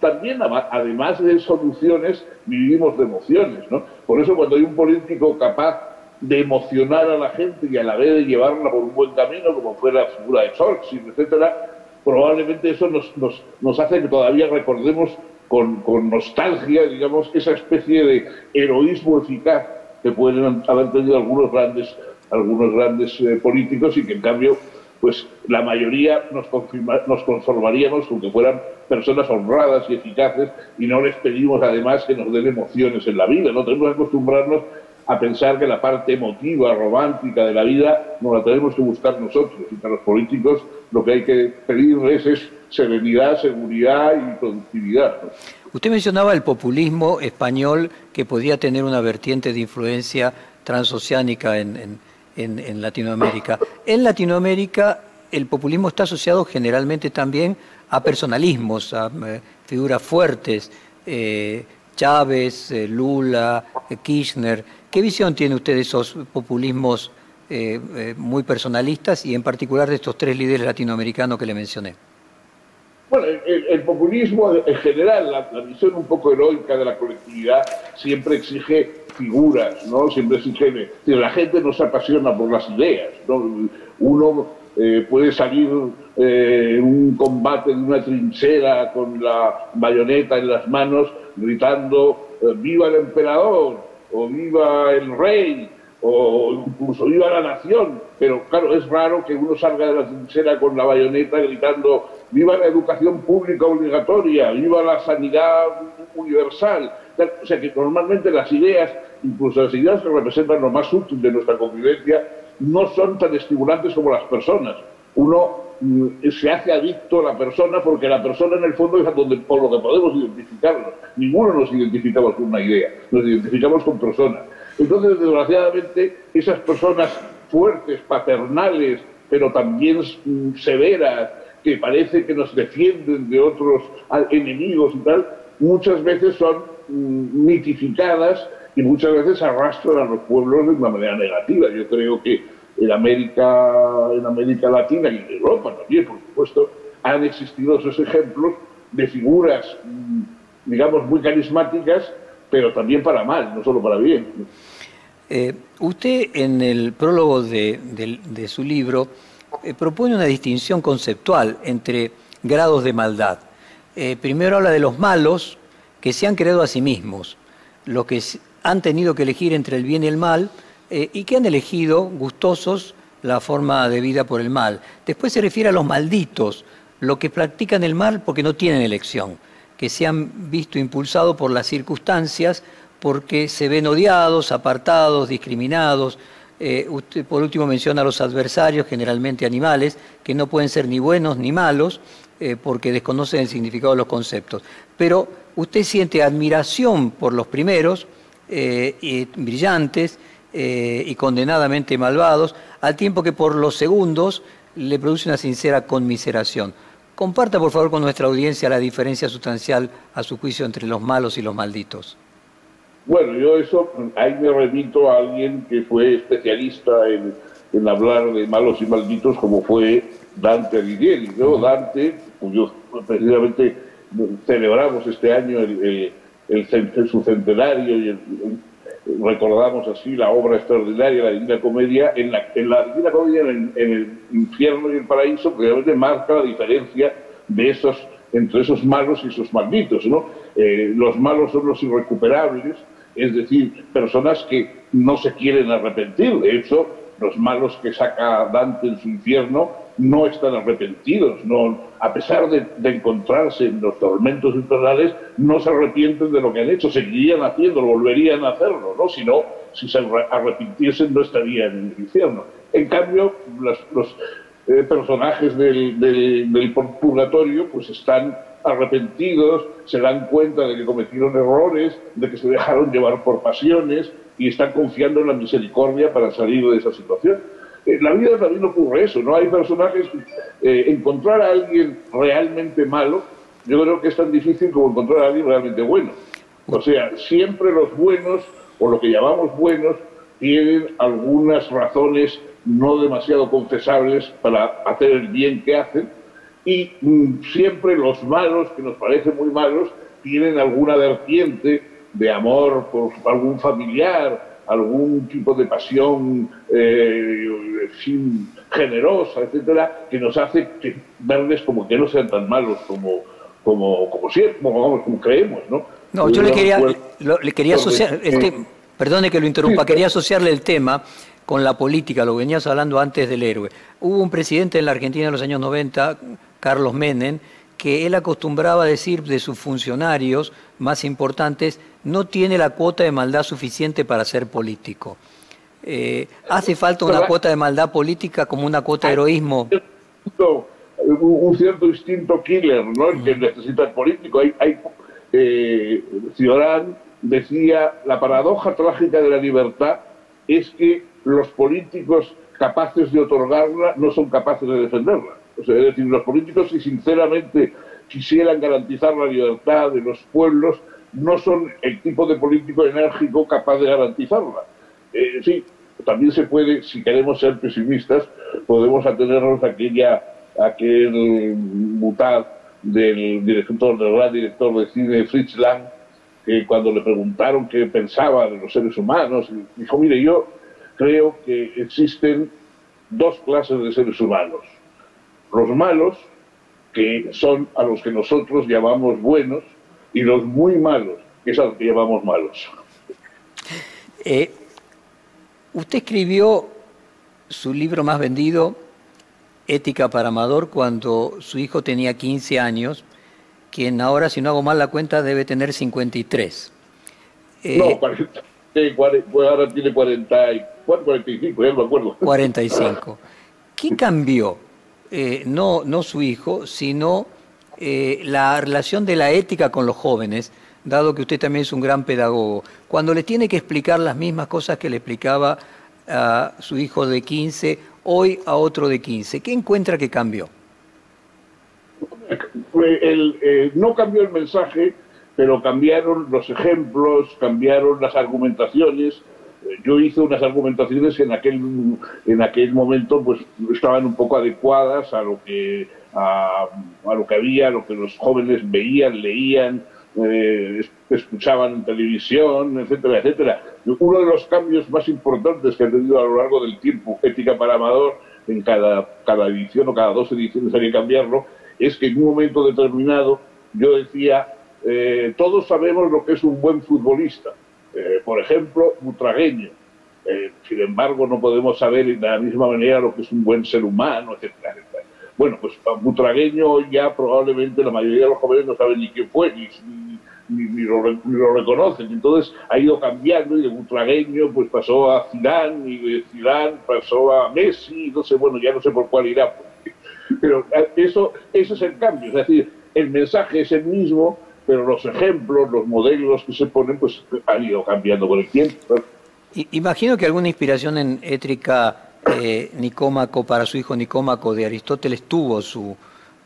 también, además de soluciones, vivimos de emociones. ¿no? Por eso, cuando hay un político capaz de emocionar a la gente y a la vez de llevarla por un buen camino, como fue la figura de Churchill, etcétera, probablemente eso nos, nos, nos hace que todavía recordemos con, con, nostalgia, digamos, esa especie de heroísmo eficaz que pueden haber tenido algunos grandes, algunos grandes eh, políticos y que en cambio, pues la mayoría nos, nos conformaríamos con que fueran personas honradas y eficaces y no les pedimos además que nos den emociones en la vida, no tenemos que acostumbrarnos a pensar que la parte emotiva, romántica de la vida nos la tenemos que buscar nosotros y para los políticos lo que hay que pedirles es serenidad, seguridad y productividad. Usted mencionaba el populismo español que podía tener una vertiente de influencia transoceánica en, en, Latinoamérica. En Latinoamérica el populismo está asociado generalmente también a personalismos, a eh, figuras fuertes, eh, Chávez, eh, Lula, Kirchner. ¿Qué visión tiene usted de esos populismos eh, eh, muy personalistas y en particular de estos tres líderes latinoamericanos que le mencioné? Bueno, el, populismo en general, la, visión un poco heroica de la colectividad, siempre exige figuras, ¿no? Siempre exige... La gente no se apasiona por las ideas, ¿no? Uno eh, puede salir en un combate en una trinchera con la bayoneta en las manos gritando ¡Viva el emperador! O viva el rey, o incluso viva la nación, pero claro, es raro que uno salga de la trinchera con la bayoneta gritando viva la educación pública obligatoria, viva la sanidad universal. O sea que normalmente las ideas, incluso las ideas que representan lo más útil de nuestra convivencia, no son tan estimulantes como las personas. Uno mm, se hace adicto a la persona porque la persona en el fondo es donde, por lo que podemos identificarnos. Ninguno nos identificamos con una idea, nos identificamos con personas. Entonces, desgraciadamente, esas personas fuertes, paternales, pero también mm, severas, que parece que nos defienden de otros enemigos y tal, muchas veces son mm, mitificadas y muchas veces arrastran a los pueblos de una manera negativa. Yo creo que en América, en América Latina y en Europa también, por supuesto, han existido esos ejemplos de figuras, mm, digamos, muy carismáticas, pero también para mal, no solo para bien. Eh, usted en el prólogo de, su libro eh, propone una distinción conceptual entre grados de maldad. Eh, primero habla de los malos que se han creado a sí mismos, los que han tenido que elegir entre el bien y el mal, eh, y que han elegido gustosos la forma de vida por el mal. Después se refiere a los malditos, los que practican el mal porque no tienen elección, que se han visto impulsados por las circunstancias, porque se ven odiados, apartados, discriminados. Eh, usted por último menciona a los adversarios, generalmente animales, que no pueden ser ni buenos ni malos, eh, porque desconocen el significado de los conceptos. Pero usted siente admiración por los primeros, y brillantes y condenadamente malvados, al tiempo que por los segundos le produce una sincera conmiseración. Comparta, por favor, con nuestra audiencia la diferencia sustancial, a su juicio, entre los malos y los malditos. Bueno, yo eso, ahí me remito a alguien que fue especialista en, hablar de malos y malditos, como fue Dante Alighieri. ¿no? Dante, cuyo precisamente celebramos este año el, su centenario y recordamos así la obra extraordinaria, la Divina Comedia, en la, en la Divina Comedia, en el, infierno y el paraíso, realmente marca la diferencia de esos, entre esos malos y esos malditos. ¿no? Eh, los malos son los irrecuperables, es decir, personas que no se quieren arrepentir. De hecho, los malos que saca Dante en su infierno no están arrepentidos, no, a pesar de, encontrarse en los tormentos infernales, no se arrepienten de lo que han hecho, seguirían haciéndolo, volverían a hacerlo, ¿no? Si no, si se arrepintiesen no estarían en el infierno. En cambio, los, eh, personajes del, del, purgatorio pues están arrepentidos, se dan cuenta de que cometieron errores, de que se dejaron llevar por pasiones y están confiando en la misericordia para salir de esa situación. En la vida también ocurre eso, ¿no? Hay personajes, eh, encontrar a alguien realmente malo, yo creo que es tan difícil como encontrar a alguien realmente bueno. O sea, siempre los buenos, o lo que llamamos buenos, tienen algunas razones no demasiado confesables para hacer el bien que hacen, y mm, siempre los malos, que nos parecen muy malos, tienen alguna vertiente de amor por algún familiar, algún tipo de pasión eh, generosa, etcétera, que nos hace que, verles como que no sean tan malos como, como, como siempre, como, como creemos, ¿no? No, yo le quería, le quería asociar, este, perdone que lo interrumpa, quería asociarle el tema con la política, lo venías hablando antes del héroe. Hubo un presidente en la Argentina en los años 90, Carlos Menem, que él acostumbraba a decir de sus funcionarios más importantes, no tiene la cuota de maldad suficiente para ser político. Eh, ¿Hace falta una cuota de maldad política como una cuota de heroísmo? Un cierto instinto killer, ¿no? El que necesita el político. Hay, hay eh, decía, la paradoja trágica de la libertad es que los políticos capaces de otorgarla no son capaces de defenderla es decir, los políticos que sinceramente quisieran garantizar la libertad de los pueblos no son el tipo de político enérgico capaz de garantizarla. Eh, sí, también se puede, si queremos ser pesimistas, podemos atenernos a aquella, aquel mutad del director, del gran director de cine Fritz Lang, que cuando le preguntaron qué pensaba de los seres humanos, dijo, mire, yo creo que existen dos clases de seres humanos los malos, que son a los que nosotros llamamos buenos, y los muy malos, que es a los que llamamos malos. Eh, usted escribió su libro más vendido, Ética para Amador, cuando su hijo tenía 15 años, quien ahora, si no hago mal la cuenta, debe tener 53. Eh, no, ahora tiene 44, 45, ya no me acuerdo. 45. ¿Qué cambió eh, no, no su hijo, sino eh, la relación de la ética con los jóvenes, dado que usted también es un gran pedagogo, cuando le tiene que explicar las mismas cosas que le explicaba a su hijo de 15, hoy a otro de 15, ¿qué encuentra que cambió? Eh, no cambió el mensaje, pero cambiaron los ejemplos, cambiaron las argumentaciones, yo hice unas argumentaciones que en aquel, en aquel momento pues estaban un poco adecuadas a lo que, a, lo que había, a lo que los jóvenes veían, leían, eh, escuchaban en televisión, etcétera, etcétera. Uno de los cambios más importantes que ha tenido a lo largo del tiempo Ética para Amador, en cada, cada edición o cada dos ediciones hay que cambiarlo, es que en un momento determinado yo decía, eh, todos sabemos lo que es un buen futbolista, eh, por ejemplo, Butragueño. Sin embargo, no podemos saber de la misma manera lo que es un buen ser humano, etc. Bueno, pues Butragueño ya probablemente la mayoría de los jóvenes no saben ni quién fue, ni, ni, lo, reconocen. Entonces ha ido cambiando y de Butragueño pues pasó a Zidane y de Zidane pasó a Messi, sé, bueno, ya no sé por cuál irá. Pero eso, eso es el cambio, es decir, el mensaje es el mismo, pero los ejemplos, los modelos que se ponen, pues han ido cambiando con el tiempo. Imagino que alguna inspiración en étrica eh, Nicómaco para su hijo Nicómaco de Aristóteles tuvo su,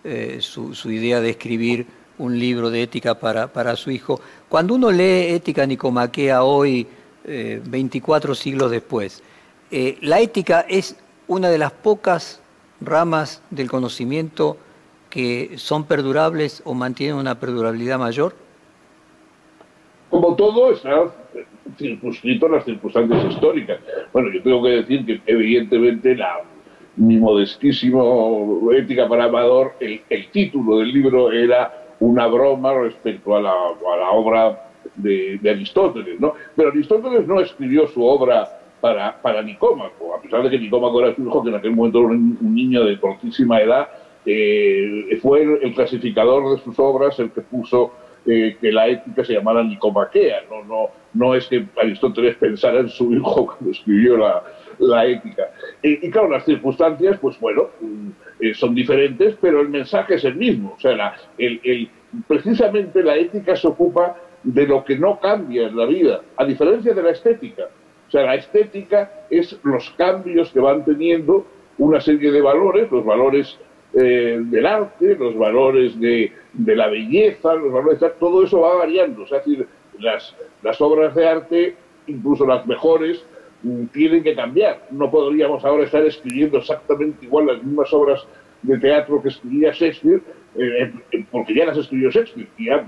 eh, su, su, idea de escribir un libro de ética para, para su hijo. Cuando uno lee Ética Nicomaquea hoy, 24 siglos después, la ética es una de las pocas ramas del conocimiento que son perdurables o mantienen una perdurabilidad mayor? Como todo, está circunscrito a las circunstancias históricas. Bueno, yo tengo que decir que evidentemente la, mi modestísimo Ética para Amador, el, título del libro era una broma respecto a la, obra de, Aristóteles, ¿no? Pero Aristóteles no escribió su obra para, para Nicómaco, a pesar de que Nicómaco era su hijo, que en aquel momento era un, un niño de cortísima edad, eh, fue el, clasificador de sus obras el que puso eh, que la ética se llamara nicomaquea. No, no, no es que Aristóteles pensara en su hijo cuando escribió la, la ética. Y, claro, las circunstancias, pues bueno, mm, eh, son diferentes, pero el mensaje es el mismo. O sea, el, el, precisamente la ética se ocupa de lo que no cambia en la vida, a diferencia de la estética. O sea, la estética es los cambios que van teniendo una serie de valores, los valores eh, del arte, los valores de, de, la belleza, los valores de, todo eso va variando. O sea, es decir, las, las obras de arte, incluso las mejores, mm, tienen que cambiar. No podríamos ahora estar escribiendo exactamente igual las mismas obras de teatro que escribía Shakespeare, eh, eh, porque ya las escribió Shakespeare, y ya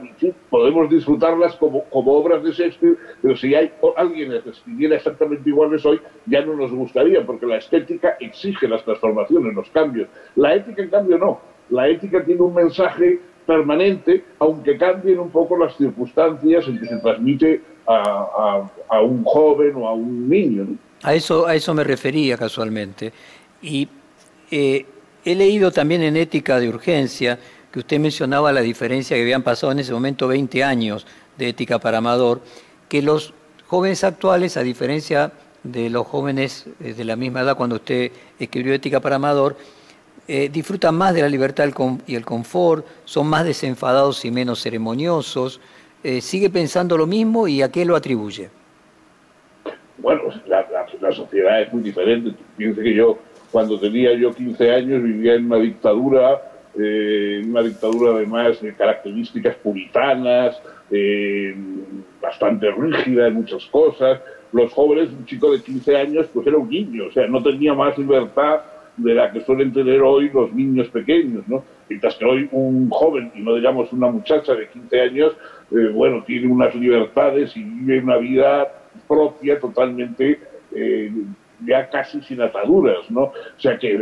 podemos disfrutarlas como, obras de Shakespeare, pero si hay alguien que escribiera exactamente iguales hoy, ya no nos gustaría, porque la estética exige las transformaciones, los cambios. La ética, en cambio, no. La ética tiene un mensaje permanente, aunque cambien un poco las circunstancias en que se transmite a, a, un joven o a un niño. A, eso, a eso me refería casualmente. Y eh, he leído también en Ética de Urgencia que usted mencionaba la diferencia que habían pasado en ese momento 20 años de ética para Amador, que los jóvenes actuales, a diferencia de los jóvenes eh, de la misma edad cuando usted escribió Ética para Amador, eh, disfrutan más de la libertad y el confort, son más desenfadados y menos ceremoniosos. Eh, ¿Sigue pensando lo mismo y a qué lo atribuye? Bueno, la, la sociedad es muy diferente. Piense que yo, cuando tenía yo 15 años, vivía en una dictadura eh, una dictadura además de características puritanas, eh, bastante rígida en muchas cosas. Los jóvenes, un chico de 15 años, pues era un niño, o sea, no tenía más libertad de la que suelen tener hoy los niños pequeños, ¿no? Mientras que hoy un joven, y no digamos una muchacha de 15 años, eh, bueno, tiene unas libertades y vive una vida propia totalmente eh, ya casi sin ataduras, ¿no? O sea que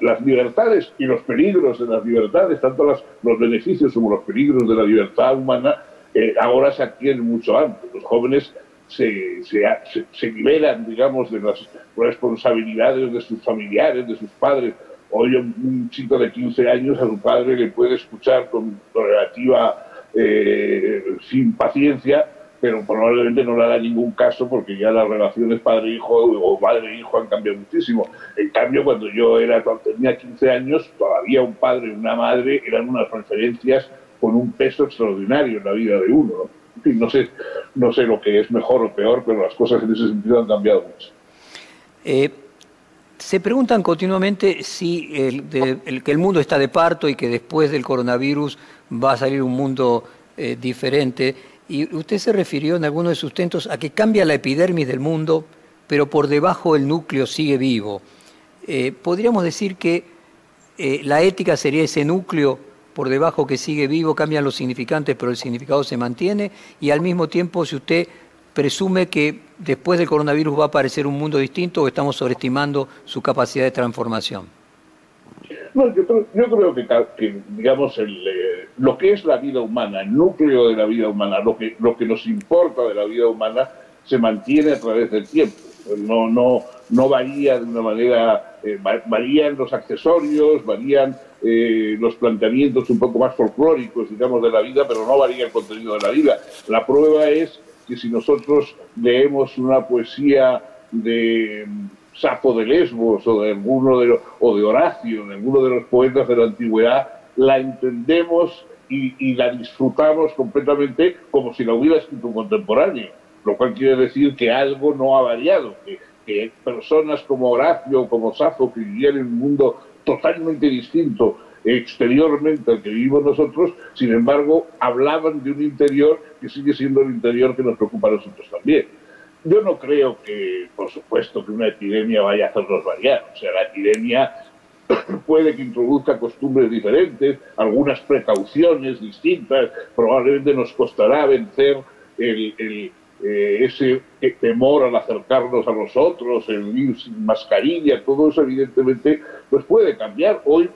las, libertades y los peligros de las libertades, tanto las, los beneficios como los peligros de la libertad humana, eh, ahora se adquieren mucho antes. Los jóvenes se, se, se, liberan, digamos, de las responsabilidades de sus familiares, de sus padres. Hoy un chico de 15 años a su padre le puede escuchar con relativa eh, sin paciencia pero probablemente no le hará ningún caso porque ya las relaciones padre-hijo o madre-hijo han cambiado muchísimo. En cambio, cuando yo era, tenía 15 años, todavía un padre y una madre eran unas referencias con un peso extraordinario en la vida de uno. Fin, no sé, no sé lo que es mejor o peor, pero las cosas en ese sentido han cambiado mucho. Eh, se preguntan continuamente si el, que el mundo está de parto y que después del coronavirus va a salir un mundo eh, diferente. Y usted se refirió en algunos de sus tentos a que cambia la epidermis del mundo, pero por debajo el núcleo sigue vivo. Eh, ¿Podríamos decir que eh, la ética sería ese núcleo por debajo que sigue vivo, cambian los significantes, pero el significado se mantiene? Y al mismo tiempo, si usted presume que después del coronavirus va a aparecer un mundo distinto o estamos sobreestimando su capacidad de transformación? No, yo, creo que, digamos, eh, lo que es la vida humana, el núcleo de la vida humana, lo que, lo que nos importa de la vida humana, se mantiene a través del tiempo. No, no, no varía de una manera, eh, varían los accesorios, varían eh, los planteamientos un poco más folclóricos, digamos, de la vida, pero no varía el contenido de la vida. La prueba es que si nosotros leemos una poesía de Sapo de Lesbos o de alguno de o de Horacio, de alguno de los poetas de la antigüedad, la entendemos y, la disfrutamos completamente como si la hubiera escrito un contemporáneo, lo cual quiere decir que algo no ha variado, que, que personas como Horacio, como Safo, que vivían en un mundo totalmente distinto exteriormente al que vivimos nosotros, sin embargo, hablaban de un interior que sigue siendo el interior que nos preocupa a nosotros también. Yo no creo que, por supuesto, que una epidemia vaya a hacernos variar. O sea, la epidemia puede que introduzca costumbres diferentes, algunas precauciones distintas, probablemente nos costará vencer el, eh, ese temor al acercarnos a nosotros, el ir sin mascarilla, todo eso evidentemente pues puede cambiar. Hoy,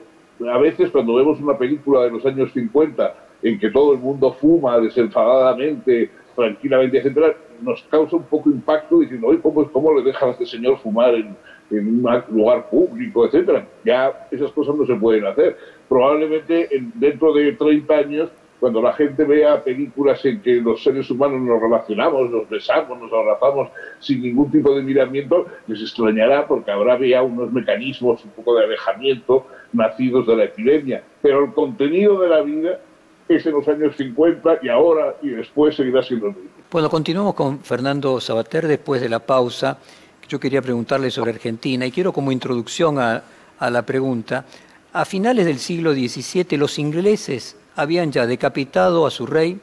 a veces cuando vemos una película de los años 50 en que todo el mundo fuma desenfadadamente, tranquilamente, etcétera, nos causa un poco impacto diciendo, oye, ¿cómo, ¿cómo le dejan a este señor fumar en, en un lugar público, etcétera? Ya esas cosas no se pueden hacer. Probablemente dentro de 30 años, cuando la gente vea películas en que los seres humanos nos relacionamos, nos besamos, nos abrazamos sin ningún tipo de miramiento, les extrañará porque habrá ya unos mecanismos un poco de alejamiento nacidos de la epidemia. Pero el contenido de la vida es en los años 50 y ahora y después seguirá siendo el mismo. Bueno, continuamos con Fernando Sabater después de la pausa. Yo quería preguntarle sobre Argentina y quiero como introducción a, la pregunta, a finales del siglo XVII los ingleses habían ya decapitado a su rey,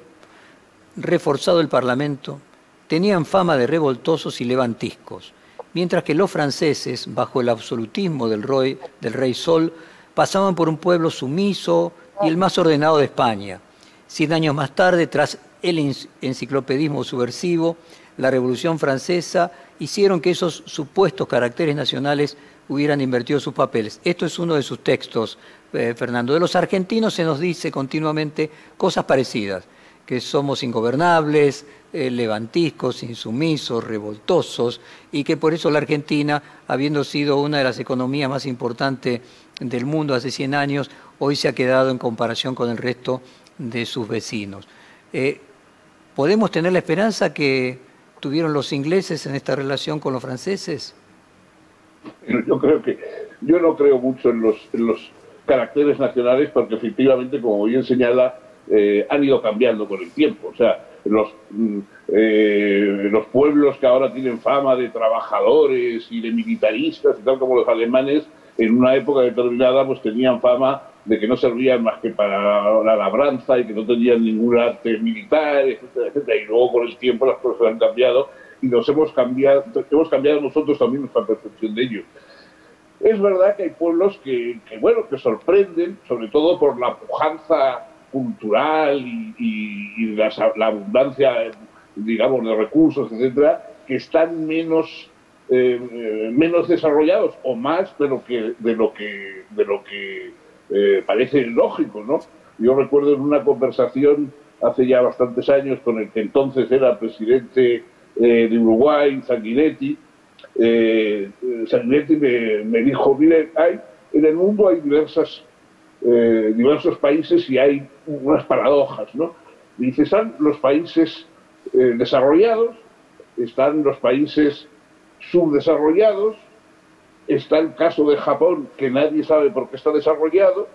reforzado el parlamento, tenían fama de revoltosos y levantiscos, mientras que los franceses, bajo el absolutismo del rey, del rey Sol, pasaban por un pueblo sumiso y el más ordenado de España. Cien años más tarde, tras el enciclopedismo subversivo, la Revolución Francesa, hicieron que esos supuestos caracteres nacionales hubieran invertido sus papeles. Esto es uno de sus textos, eh, Fernando. De los argentinos se nos dice continuamente cosas parecidas, que somos ingobernables, eh, levantiscos, insumisos, revoltosos, y que por eso la Argentina, habiendo sido una de las economías más importantes del mundo hace 100 años, hoy se ha quedado en comparación con el resto de sus vecinos. Eh, ¿Podemos tener la esperanza que tuvieron los ingleses en esta relación con los franceses? Yo creo que yo no creo mucho en los, caracteres nacionales porque efectivamente, como bien señala, eh, han ido cambiando con el tiempo. O sea, los, mm, eh, los pueblos que ahora tienen fama de trabajadores y de militaristas y tal como los alemanes, en una época determinada pues tenían fama de que no servían más que para la labranza y que no tenían ningún arte militar, etcétera, etcétera. Y luego con el tiempo las cosas han cambiado y nos hemos cambiado, hemos cambiado nosotros también nuestra percepción de ello. Es verdad que hay pueblos que, bueno, que sorprenden, sobre todo por la pujanza cultural y, la, abundancia, digamos, de recursos, etcétera, que están menos eh, eh, menos desarrollados o más de que de lo que de lo que eh, parece lógico, ¿no? Yo recuerdo en una conversación hace ya bastantes años con el que entonces era presidente eh, de Uruguay, Sanguinetti, eh, Sanguinetti me, dijo, mire, hay, en el mundo hay diversas, diversos países y hay unas paradojas, ¿no? Dice, están los países desarrollados, están los países subdesarrollados, está el caso de Japón, que nadie sabe por qué está desarrollado,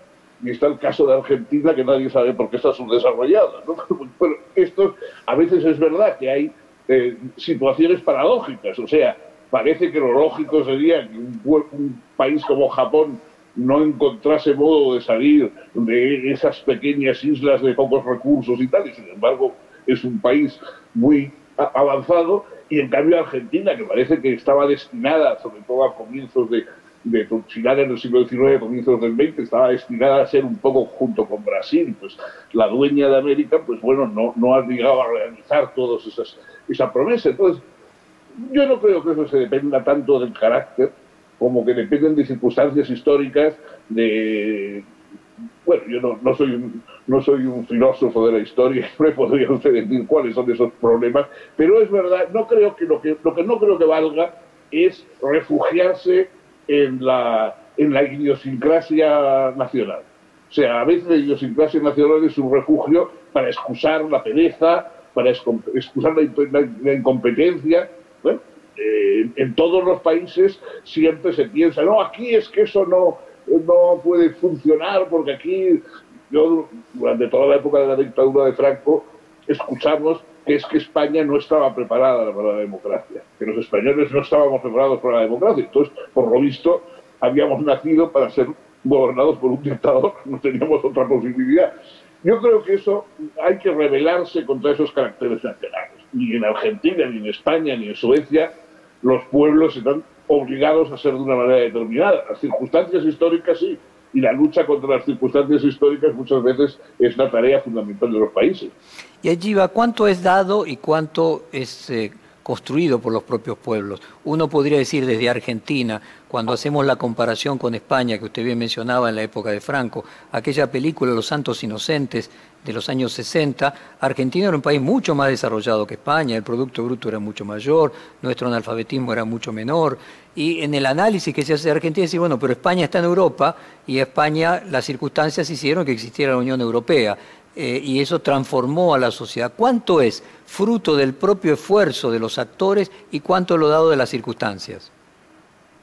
y está el caso de Argentina, que nadie sabe por qué está subdesarrollada. ¿no? Pero esto a veces es verdad que hay eh, situaciones paradójicas, o sea, parece que lo lógico sería que un, un país como Japón no encontrase modo de salir de esas pequeñas islas de pocos recursos y tal, y sin embargo es un país muy avanzado y en cambio Argentina, que parece que estaba destinada, sobre todo a comienzos de, de finales del siglo XIX, comienzos del XX, estaba destinada a ser un poco junto con Brasil, pues la dueña de América, pues bueno, no, no ha llegado a realizar todas esas esa promesa. Entonces, yo no creo que eso se dependa tanto del carácter como que dependen de circunstancias históricas, de, bueno, yo no, no, soy un, no soy un filósofo de la historia, no me podría usted decir cuáles son esos problemas, pero es verdad, no creo que lo que, lo que no creo que valga es refugiarse en la, en la idiosincrasia nacional. O sea, a veces la idiosincrasia nacional es un refugio para excusar la pereza, para excusar la, incompetencia. Bueno, eh, en todos los países siempre se piensa, no, aquí es que eso no, no puede funcionar porque aquí yo durante toda la época de la dictadura de Franco escuchamos que es que España no estaba preparada para la democracia, que los españoles no estábamos preparados para la democracia. Entonces, por lo visto, habíamos nacido para ser gobernados por un dictador, no teníamos otra posibilidad. Yo creo que eso hay que rebelarse contra esos caracteres nacionales. Ni en Argentina, ni en España, ni en Suecia, los pueblos están obligados a ser de una manera determinada. Las circunstancias históricas sí, y la lucha contra las circunstancias históricas muchas veces es la tarea fundamental de los países. Y allí va, ¿cuánto es dado y cuánto es eh, construido por los propios pueblos? Uno podría decir desde Argentina, cuando hacemos la comparación con España, que usted bien mencionaba en la época de Franco, aquella película Los Santos Inocentes de los años 60, Argentina era un país mucho más desarrollado que España, el Producto Bruto era mucho mayor, nuestro analfabetismo era mucho menor, y en el análisis que se hace de Argentina, dice, bueno, pero España está en Europa y España las circunstancias hicieron que existiera la Unión Europea. Eh, y eso transformó a la sociedad. ¿Cuánto es fruto del propio esfuerzo de los actores y cuánto lo dado de las circunstancias?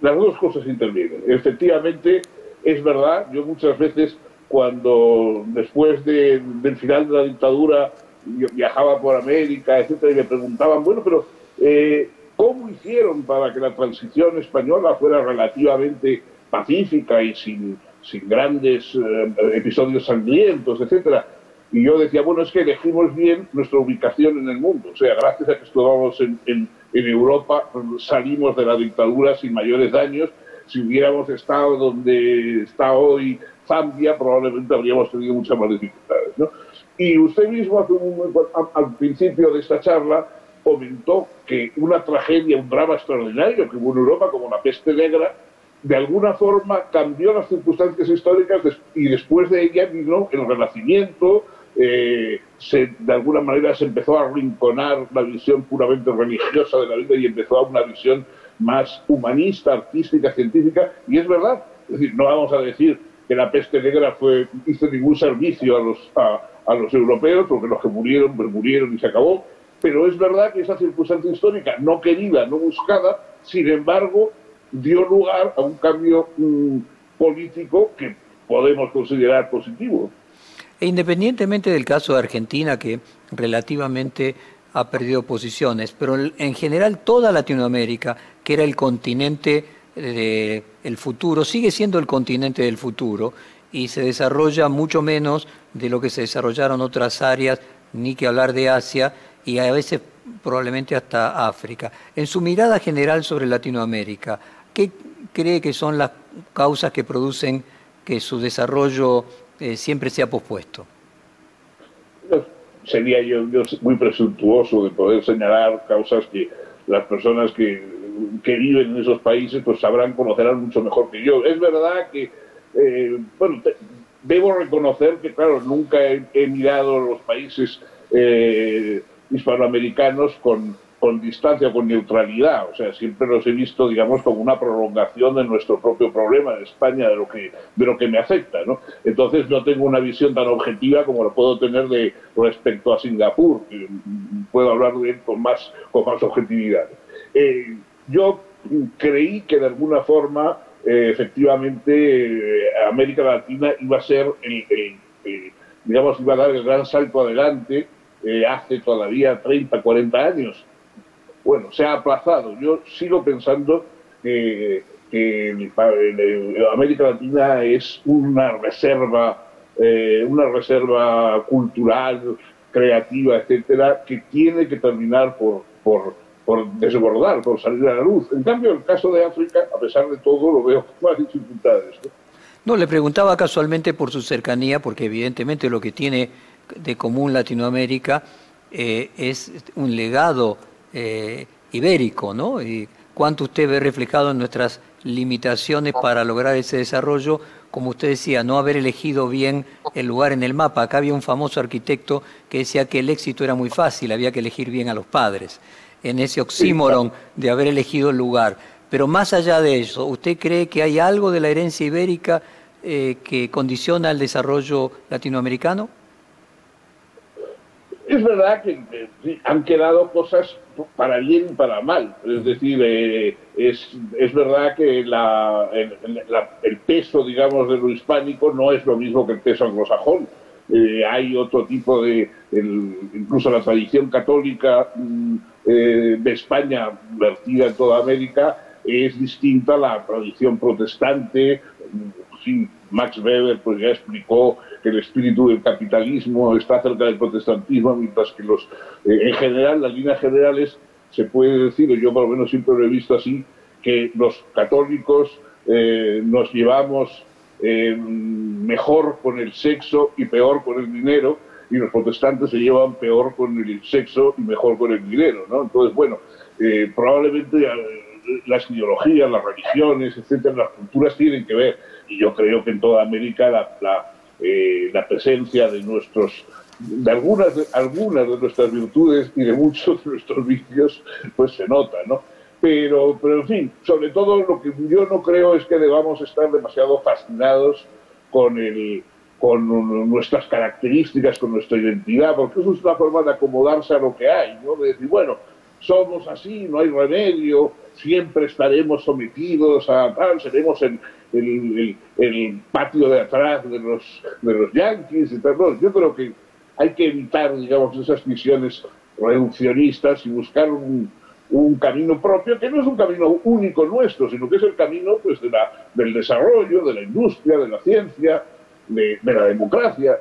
Las dos cosas intervienen. Efectivamente, es verdad, yo muchas veces cuando después del final de la dictadura viajaba por América, etcétera, y me preguntaban, bueno, pero eh, ¿cómo hicieron para que la transición española fuera relativamente pacífica y sin, sin grandes eh, episodios sangrientos, etcétera? Y yo decía, bueno, es que elegimos bien nuestra ubicación en el mundo. O sea, gracias a que estuvimos en, en, Europa, salimos de la dictadura sin mayores daños. Si hubiéramos estado donde está hoy Zambia, probablemente habríamos tenido muchas más dificultades. ¿no? Y usted mismo, al principio de esta charla, comentó que una tragedia, un drama extraordinario que hubo en Europa, como la peste negra, de alguna forma cambió las circunstancias históricas y después de ella vino el Renacimiento, eh, se, de alguna manera se empezó a arrinconar la visión puramente religiosa de la vida y empezó a una visión más humanista, artística, científica, y es verdad, es decir, no vamos a decir que la peste negra fue, hizo ningún servicio a los, a, los europeos, porque los que murieron, pues murieron y se acabó, pero es verdad que esa circunstancia histórica, no querida, no buscada, sin embargo, dio lugar a un cambio mm, político que podemos considerar positivo. E independientemente del caso de Argentina, que relativamente ha perdido posiciones, pero en general toda Latinoamérica, que era el continente del futuro, sigue siendo el continente del futuro y se desarrolla mucho menos de lo que se desarrollaron otras áreas, ni que hablar de Asia y a veces probablemente hasta África. En su mirada general sobre Latinoamérica, ¿qué cree que son las causas que producen que su desarrollo eh, siempre se ha pospuesto? Sería yo, muy presuntuoso de poder señalar causas que las personas que, que, viven en esos países pues sabrán, conocerán mucho mejor que yo. Es verdad que, eh, bueno, debo reconocer que, claro, nunca he, mirado los países eh, hispanoamericanos con con distancia, con neutralidad. O sea, siempre los he visto, digamos, como una prolongación de nuestro propio problema en España, de lo que, de lo que me afecta. ¿no? Entonces no tengo una visión tan objetiva como lo puedo tener de respecto a Singapur. puedo hablar de él con más, con más objetividad. Eh, yo creí que de alguna forma, eh, efectivamente, eh, América Latina iba a ser el, digamos, iba a dar el gran salto adelante hace todavía 30, 40 años bueno, se ha aplazado. Yo sigo pensando que, América Latina es una reserva, eh, una reserva cultural, creativa, etcétera, que tiene que terminar por, por, desbordar, por salir a la luz. En cambio, el caso de África, a pesar de todo, lo veo con más dificultades. ¿no? le preguntaba casualmente por su cercanía, porque evidentemente lo que tiene de común Latinoamérica eh, es un legado eh, ibérico, ¿no? Y cuánto usted ve reflejado en nuestras limitaciones para lograr ese desarrollo, como usted decía, no haber elegido bien el lugar en el mapa. Acá había un famoso arquitecto que decía que el éxito era muy fácil, había que elegir bien a los padres, en ese oxímoron de haber elegido el lugar. Pero más allá de eso, ¿usted cree que hay algo de la herencia ibérica eh, que condiciona el desarrollo latinoamericano? Es verdad que han quedado cosas para bien y para mal. Es decir, eh, es, es, verdad que la, el, peso, digamos, de lo hispánico no es lo mismo que el peso anglosajón. Eh, hay otro tipo de, incluso la tradición católica mm, eh, de España, vertida en toda América, es distinta a la tradición protestante. Sí, Max Weber pues ya explicó el espíritu del capitalismo está cerca del protestantismo, mientras que los, eh, en general, las líneas generales, se puede decir, yo por lo menos siempre lo he visto así, que los católicos eh, nos llevamos eh, mejor con el sexo y peor con el dinero, y los protestantes se llevan peor con el sexo y mejor con el dinero, ¿no? Entonces, bueno, probablemente las ideologías, las religiones, etcétera, las culturas tienen que ver, y yo creo que en toda América la eh, la presencia de nuestros de algunas de, algunas de nuestras virtudes y de muchos de nuestros vicios pues se nota no pero pero en fin sobre todo lo que yo no creo es que debamos estar demasiado fascinados con el con nuestras características, con nuestra identidad, porque eso es una forma de acomodarse a lo que hay, ¿no? De decir, bueno, somos así, no hay remedio, siempre estaremos sometidos a tal, seremos el, el, patio de atrás de los, de los yanquis y tal. yo creo que hay que evitar, digamos, esas visiones reduccionistas y buscar un, un camino propio que no es un camino único nuestro, sino que es el camino pues, de la, del desarrollo, de la industria, de la ciencia, de, la democracia.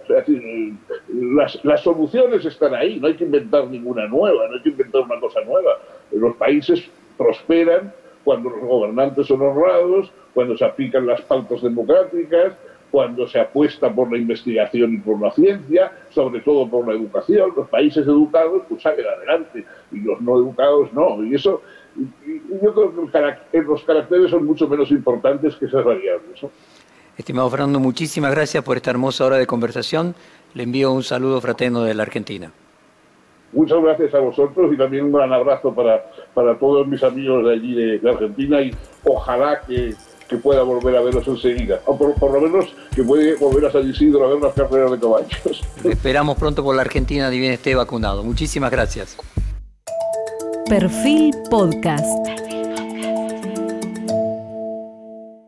las, las, soluciones están ahí, no hay que inventar ninguna nueva, no hay que inventar una cosa nueva. Los países prosperan cuando los gobernantes son honrados, cuando se aplican las pautas democráticas, cuando se apuesta por la investigación y por la ciencia, sobre todo por la educación. Los países educados pues salen adelante y los no educados no. Y eso, yo creo que los caracteres son mucho menos importantes que esas variables. Estimado Fernando, muchísimas gracias por esta hermosa hora de conversación. Le envío un saludo fraterno de la Argentina. Muchas gracias a vosotros y también un gran abrazo para, para todos mis amigos de allí de, Argentina y ojalá que, que, pueda volver a verlos enseguida. O por, por, lo menos que puede volver a San Isidro a ver las carreras de caballos. Esperamos pronto por la Argentina y bien esté vacunado. Muchísimas gracias. Perfil Podcast.